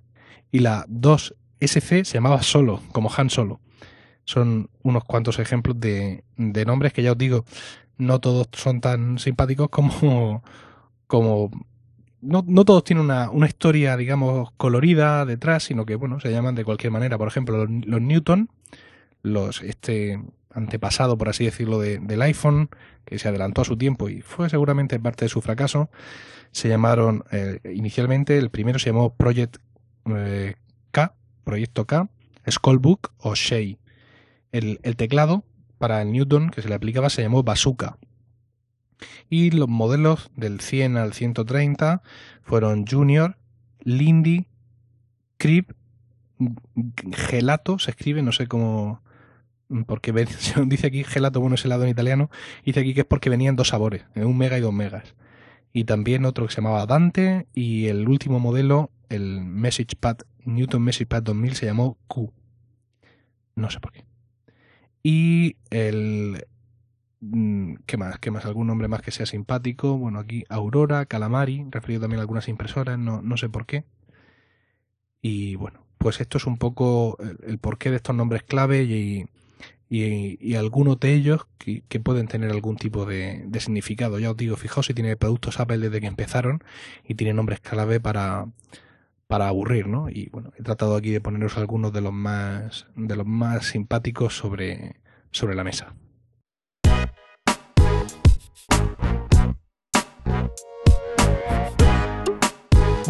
y la 2 SC se llamaba Solo, como Han Solo. Son unos cuantos ejemplos de, de nombres que ya os digo, no todos son tan simpáticos como, como no, no, todos tienen una, una, historia, digamos, colorida detrás, sino que, bueno, se llaman de cualquier manera. Por ejemplo, los, Newton, los este antepasado, por así decirlo, de- del iPhone, que se adelantó a su tiempo y fue seguramente parte de su fracaso, se llamaron, eh, inicialmente el primero se llamó Project eh, K, Proyecto K, Skullbook o Shea. El, el teclado para el Newton que se le aplicaba se llamó Bazooka. Y los modelos del 100 al 130 fueron Junior, Lindy, Crib, Gelato, se escribe, no sé cómo... Porque dice aquí gelato, bueno, es helado en italiano. Dice aquí que es porque venían dos sabores, eh, un mega y dos megas. Y también otro que se llamaba Dante. Y el último modelo, el Message Pad, Newton Message Pad 2000, se llamó Q. No sé por qué. Y el. mm, ¿Qué más? ¿Qué más? ¿Algún nombre más que sea simpático? Bueno, aquí Aurora, Calamari, referido también a algunas impresoras, no, no sé por qué. Y bueno, pues esto es un poco el, porqué de estos nombres clave y, y, y algunos de ellos que, pueden tener algún tipo de, de significado. Ya os digo, fijaos si tiene productos Apple desde que empezaron y tiene nombres clave para, para aburrir, ¿no? Y bueno, he tratado aquí de poneros algunos de los más, de los más simpáticos sobre, sobre la mesa.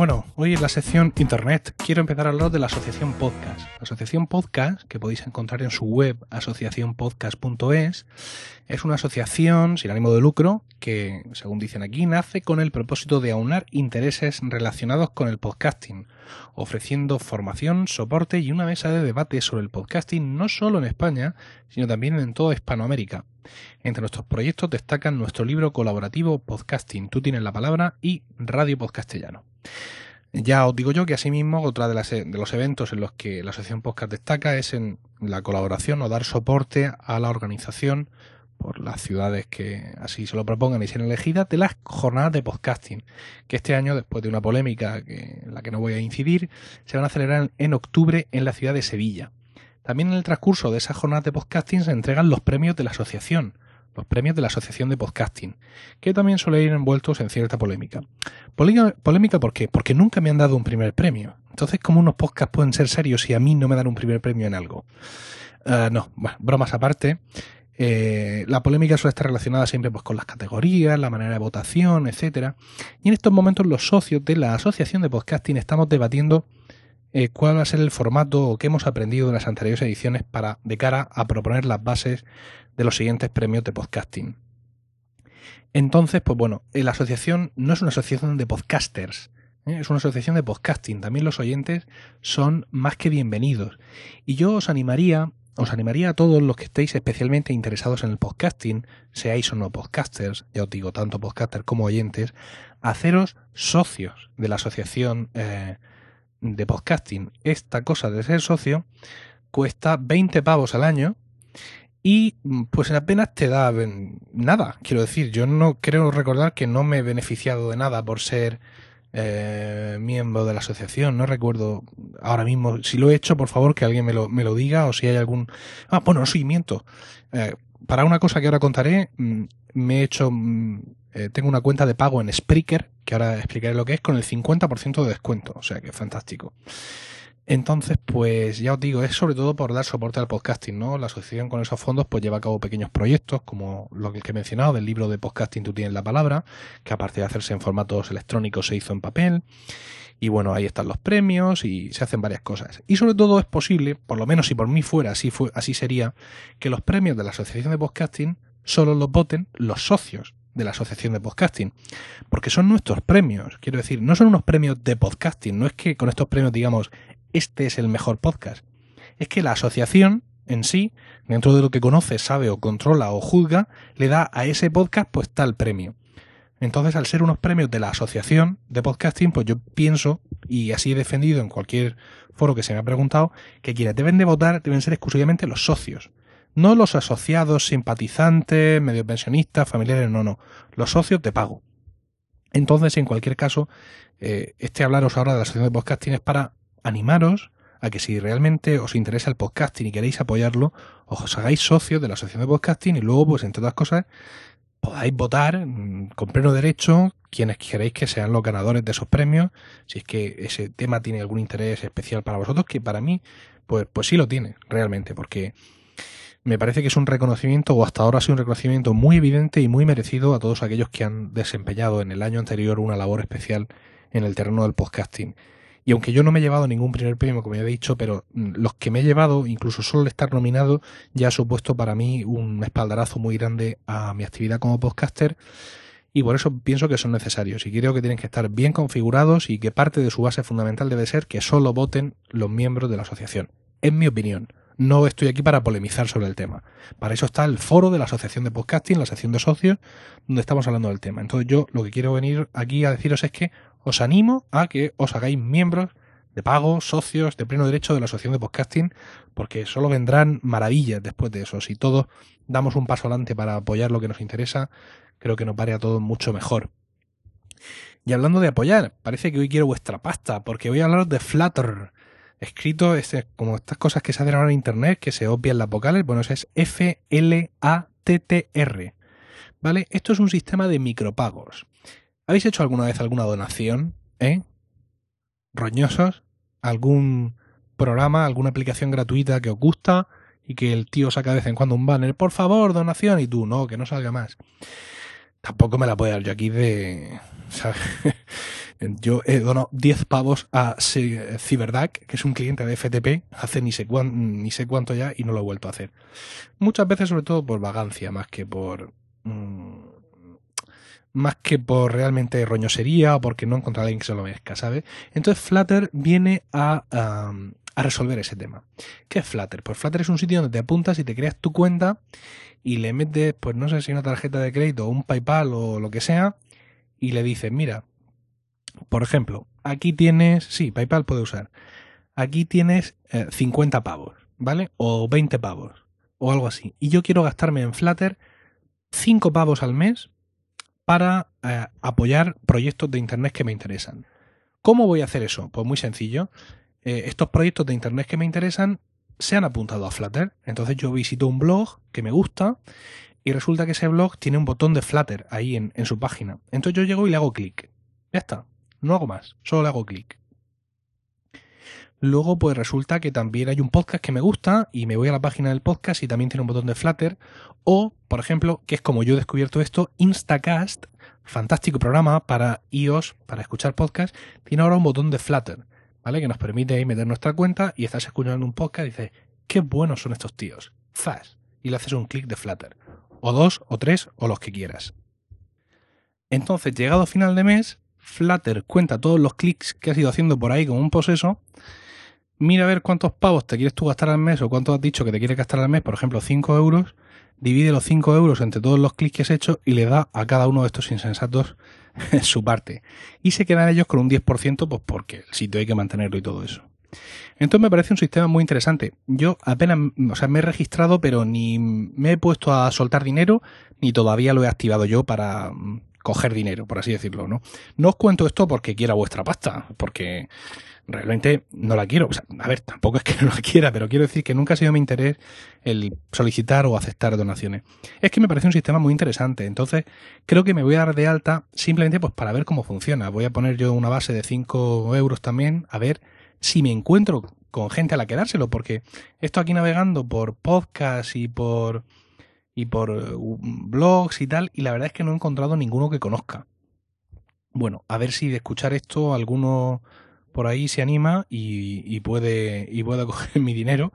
Bueno, hoy en la sección Internet quiero empezar a hablar de la Asociación Podcast. La Asociación Podcast, que podéis encontrar en su web asociacionpodcast.es, es una asociación sin ánimo de lucro que, según dicen aquí, nace con el propósito de aunar intereses relacionados con el podcasting, ofreciendo formación, soporte y una mesa de debate sobre el podcasting no solo en España, sino también en toda Hispanoamérica. Entre nuestros proyectos destacan nuestro libro colaborativo Podcasting, tú tienes la palabra, y Radio Podcastellano. Ya os digo yo que asimismo otra de, las, de los eventos en los que la Asociación Podcast destaca es en la colaboración o dar soporte a la organización por las ciudades que así se lo propongan y sean elegidas de las jornadas de podcasting, que este año, después de una polémica que, en la que no voy a incidir, se van a celebrar en octubre en la ciudad de Sevilla. También en el transcurso de esas jornadas de podcasting se entregan los premios de la asociación, los premios de la Asociación de Podcasting, que también suelen ir envueltos en cierta polémica. Polémica, ¿por qué? Porque nunca me han dado un primer premio. Entonces, ¿cómo unos podcasts pueden ser serios si a mí no me dan un primer premio en algo? Uh, no, bueno, bromas aparte. Eh, la polémica suele estar relacionada siempre pues, con las categorías, la manera de votación, etcétera. Y en estos momentos los socios de la Asociación de Podcasting estamos debatiendo eh, cuál va a ser el formato o qué hemos aprendido de las anteriores ediciones para de cara a proponer las bases de los siguientes premios de podcasting. Entonces, pues bueno, la asociación no es una asociación de podcasters, ¿eh? es una asociación de podcasting. También los oyentes son más que bienvenidos. Y yo os animaría, os animaría a todos los que estéis especialmente interesados en el podcasting, seáis o no podcasters, ya os digo, tanto podcasters como oyentes, a haceros socios de la asociación eh, de podcasting. Esta cosa de ser socio cuesta 20 pavos al año y pues apenas te da nada. Quiero decir, yo no creo recordar que no me he beneficiado de nada por ser eh, miembro de la asociación. No recuerdo ahora mismo. Si lo he hecho, por favor, que alguien me lo, me lo diga o si hay algún... Ah, bueno, no soy miento. Eh, para una cosa que ahora contaré, me he hecho... Eh, tengo una cuenta de pago en Spreaker, que ahora explicaré lo que es, con el 50% de descuento. O sea que fantástico. Entonces, pues ya os digo, es sobre todo por dar soporte al podcasting, ¿no? La asociación con esos fondos pues lleva a cabo pequeños proyectos, como lo que he mencionado del libro de podcasting Tú tienes la palabra, que aparte de hacerse en formatos electrónicos se hizo en papel. Y bueno, ahí están los premios y se hacen varias cosas. Y sobre todo es posible, por lo menos si por mí fuera, así, fue, así sería, que los premios de la asociación de podcasting solo los voten los socios de la asociación de podcasting. Porque son nuestros premios. Quiero decir, no son unos premios de podcasting. No es que con estos premios digamos, este es el mejor podcast. Es que la asociación en sí, dentro de lo que conoce, sabe o controla o juzga, le da a ese podcast pues tal premio. Entonces, al ser unos premios de la asociación de podcasting, pues yo pienso, y así he defendido en cualquier foro que se me ha preguntado, que quienes deben de votar deben ser exclusivamente los socios. No los asociados, simpatizantes, medio pensionistas, familiares, no, no. Los socios de pago. Entonces, en cualquier caso, eh, este hablaros ahora de la asociación de podcasting es para animaros a que si realmente os interesa el podcasting y queréis apoyarlo, os hagáis socios de la asociación de podcasting y luego, pues entre otras cosas, podáis votar con pleno derecho quienes queréis que sean los ganadores de esos premios, si es que ese tema tiene algún interés especial para vosotros, que para mí, pues, pues sí lo tiene, realmente, porque me parece que es un reconocimiento, o hasta ahora ha sido un reconocimiento muy evidente y muy merecido a todos aquellos que han desempeñado en el año anterior una labor especial en el terreno del podcasting. Y aunque yo no me he llevado ningún primer premio, como ya he dicho, pero mm, los que me he llevado, incluso solo estar nominado, ya ha supuesto para mí un espaldarazo muy grande a mi actividad como podcaster. Y por eso pienso que son necesarios. Y creo que tienen que estar bien configurados y que parte de su base fundamental debe ser que solo voten los miembros de la asociación. En mi opinión. No estoy aquí para polemizar sobre el tema. Para eso está el foro de la Asociación de Podcasting, la sección de socios, donde estamos hablando del tema. Entonces yo lo que quiero venir aquí a deciros es que os animo a que os hagáis miembros de pago, socios de pleno derecho de la Asociación de Podcasting, porque solo vendrán maravillas después de eso. Si todos damos un paso adelante para apoyar lo que nos interesa, creo que nos vale a todos mucho mejor. Y hablando de apoyar, parece que hoy quiero vuestra pasta, porque voy a hablaros de Flutter. Escrito este, como estas cosas que se hacen ahora en internet, que se obvian las vocales, bueno, eso es F-L-A-T-T-R. ¿Vale? Esto es un sistema de micropagos. ¿Habéis hecho alguna vez alguna donación? ¿Eh? ¿Roñosos? ¿Algún programa, alguna aplicación gratuita que os gusta y que el tío saca de vez en cuando un banner? Por favor, donación. Y tú, no, que no salga más. Tampoco me la puedo dar yo aquí de... Yo he donado 10 pavos a Cyberduck, que es un cliente de FTP, hace ni sé, ni sé cuánto ya y no lo he vuelto a hacer. Muchas veces sobre todo por vagancia, más que por... Mm, más que por realmente roñosería o porque no encontrar a alguien que se lo merezca, ¿sabes? Entonces Flutter viene a, a resolver ese tema. ¿Qué es Flutter? Pues Flutter es un sitio donde te apuntas y te creas tu cuenta y le metes, pues no sé si una tarjeta de crédito o un PayPal o lo que sea, y le dices, mira, por ejemplo, aquí tienes, sí, PayPal puede usar, aquí tienes 50 eh, pavos, ¿vale? O 20 pavos, o algo así. Y yo quiero gastarme en Flutter 5 pavos al mes para eh, apoyar proyectos de Internet que me interesan. ¿Cómo voy a hacer eso? Pues muy sencillo. Eh, estos proyectos de Internet que me interesan se han apuntado a Flutter. Entonces yo visito un blog que me gusta y resulta que ese blog tiene un botón de Flutter ahí en, en su página. Entonces yo llego y le hago clic. Ya está. No hago más, solo le hago clic. Luego, pues resulta que también hay un podcast que me gusta y me voy a la página del podcast y también tiene un botón de Flutter. O, por ejemplo, que es como yo he descubierto esto, Instacast, fantástico programa para iOS, para escuchar podcast, tiene ahora un botón de Flutter, ¿vale? Que nos permite ahí meter nuestra cuenta y estás escuchando un podcast y dices, qué buenos son estos tíos. Fast. Y le haces un clic de Flutter. O dos, o tres, o los que quieras. Entonces, llegado final de mes, Flutter cuenta todos los clics que has ido haciendo por ahí como un poseso, mira a ver cuántos pavos te quieres tú gastar al mes o cuánto has dicho que te quieres gastar al mes, por ejemplo 5 euros, divide los 5 euros entre todos los clics que has hecho y le da a cada uno de estos insensatos su parte. Y se quedan ellos con un 10% pues porque el sitio hay que mantenerlo y todo eso. Entonces me parece un sistema muy interesante. Yo apenas, o sea, me he registrado, pero ni me he puesto a soltar dinero, ni todavía lo he activado yo para coger dinero, por así decirlo, ¿no? No os cuento esto porque quiera vuestra pasta, porque realmente no la quiero. a ver, tampoco es que no la quiera, pero quiero decir que nunca ha sido mi interés el solicitar o aceptar donaciones. Es que me parece un sistema muy interesante, entonces creo que me voy a dar de alta simplemente pues para ver cómo funciona. Voy a poner yo una base de 5 euros también, a ver si me encuentro con gente a la que dárselo, porque esto aquí navegando por podcast y por y por eh, blogs y tal, y la verdad es que no he encontrado ninguno que conozca. Bueno, a ver si de escuchar esto alguno por ahí se anima y, puede y puede coger mi dinero.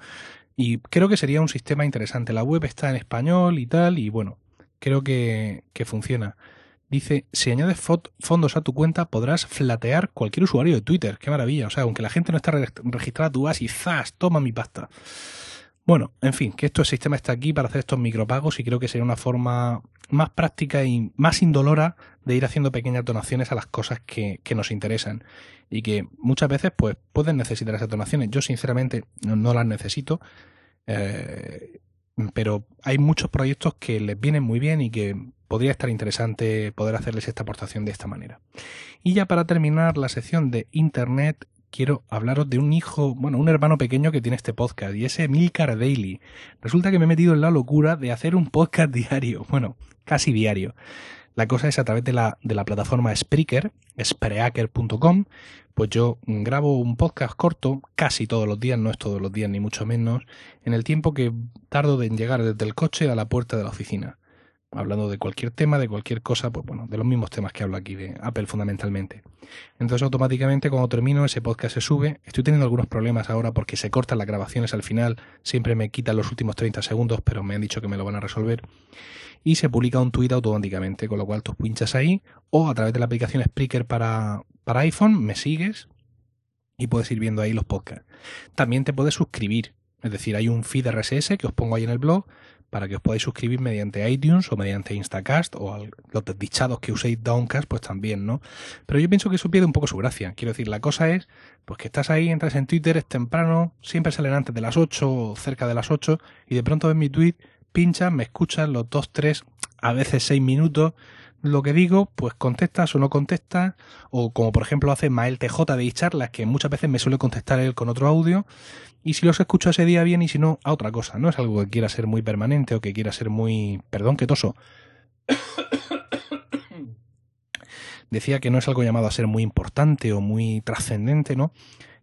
Y creo que sería un sistema interesante. La web está en español y tal, y bueno, creo que, que funciona. Dice, si añades fondos a tu cuenta podrás flatear cualquier usuario de Twitter. Qué maravilla. O sea, aunque la gente no está registrada, tú vas y ¡zas! Toma mi pasta. Bueno, en fin, que este sistema está aquí para hacer estos micropagos y creo que sería una forma más práctica y más indolora de ir haciendo pequeñas donaciones a las cosas que, nos interesan y que muchas veces pues pueden necesitar esas donaciones. Yo sinceramente no, las necesito, eh, pero hay muchos proyectos que les vienen muy bien y que podría estar interesante poder hacerles esta aportación de esta manera. Y ya para terminar la sección de Internet quiero hablaros de un hijo, bueno, un hermano pequeño que tiene este podcast y es Emilcar Daily. Resulta que me he metido en la locura de hacer un podcast diario, bueno, casi diario. La cosa es a través de la, de la plataforma Spreaker, spreaker.com, pues yo grabo un podcast corto casi todos los días, no es todos los días ni mucho menos, en el tiempo que tardo en llegar desde el coche a la puerta de la oficina hablando de cualquier tema, de cualquier cosa, pues bueno, de los mismos temas que hablo aquí de Apple fundamentalmente. Entonces automáticamente cuando termino ese podcast se sube. Estoy teniendo algunos problemas ahora porque se cortan las grabaciones al final, siempre me quitan los últimos 30 segundos, pero me han dicho que me lo van a resolver. Y se publica un tweet automáticamente, con lo cual tú pinchas ahí o a través de la aplicación Spreaker para, para iPhone me sigues y puedes ir viendo ahí los podcasts. También te puedes suscribir, es decir, hay un feed RSS que os pongo ahí en el blog para que os podáis suscribir mediante iTunes o mediante Instacast o los desdichados que uséis Downcast, pues también, ¿no? Pero yo pienso que eso pierde un poco su gracia. Quiero decir, la cosa es, pues que estás ahí, entras en Twitter, es temprano, siempre salen antes de las 8 o cerca de las 8 y de pronto ves mi tweet, pinchas, me escuchas los 2, 3, a veces 6 minutos lo que digo, pues contestas o no contestas, o como por ejemplo hace Mael TJ de charlas, que muchas veces me suele contestar él con otro audio, y si los escucho ese día bien y si no, a otra cosa. No es algo que quiera ser muy permanente o que quiera ser muy... Perdón, que toso. Decía que no es algo llamado a ser muy importante o muy trascendente, ¿no?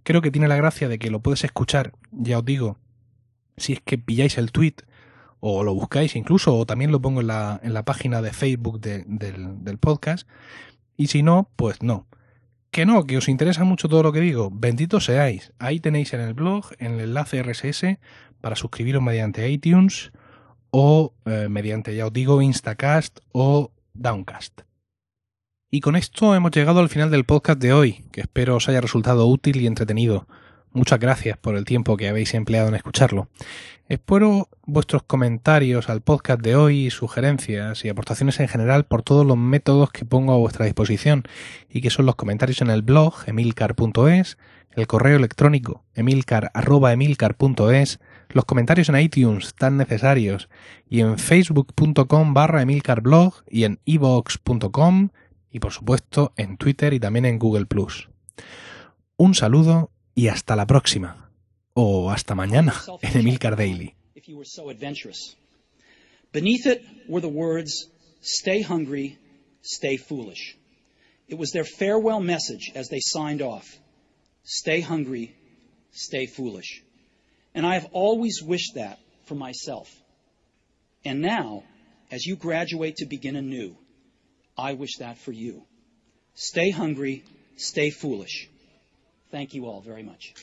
Creo que tiene la gracia de que lo puedes escuchar, ya os digo, si es que pilláis el tweet o lo buscáis incluso, o también lo pongo en la, en la página de Facebook del, del podcast, y si no, pues no. Que no, que os interesa mucho todo lo que digo, bendito seáis. Ahí tenéis en el blog el enlace RSS para suscribiros mediante iTunes o eh, mediante, ya os digo, Instacast o Downcast. Y con esto hemos llegado al final del podcast de hoy, que espero os haya resultado útil y entretenido. Muchas gracias por el tiempo que habéis empleado en escucharlo. Espero vuestros comentarios al podcast de hoy, sugerencias y aportaciones en general por todos los métodos que pongo a vuestra disposición y que son los comentarios en el blog emilcar.es, el correo electrónico emilcar.emilcar.es, los comentarios en iTunes tan necesarios y en facebook.com barra emilcarblog y en evox.com y por supuesto en Twitter y también en Google ⁇ Un saludo y hasta la próxima. O hasta mañana en Emilcar Daily. Beneath it were the words, stay hungry, stay foolish. It was their farewell message as they signed off. Stay hungry, stay foolish. And I have always wished that for myself. And now, as you graduate to begin anew, I wish that for you. Stay hungry, stay foolish. Thank you all very much.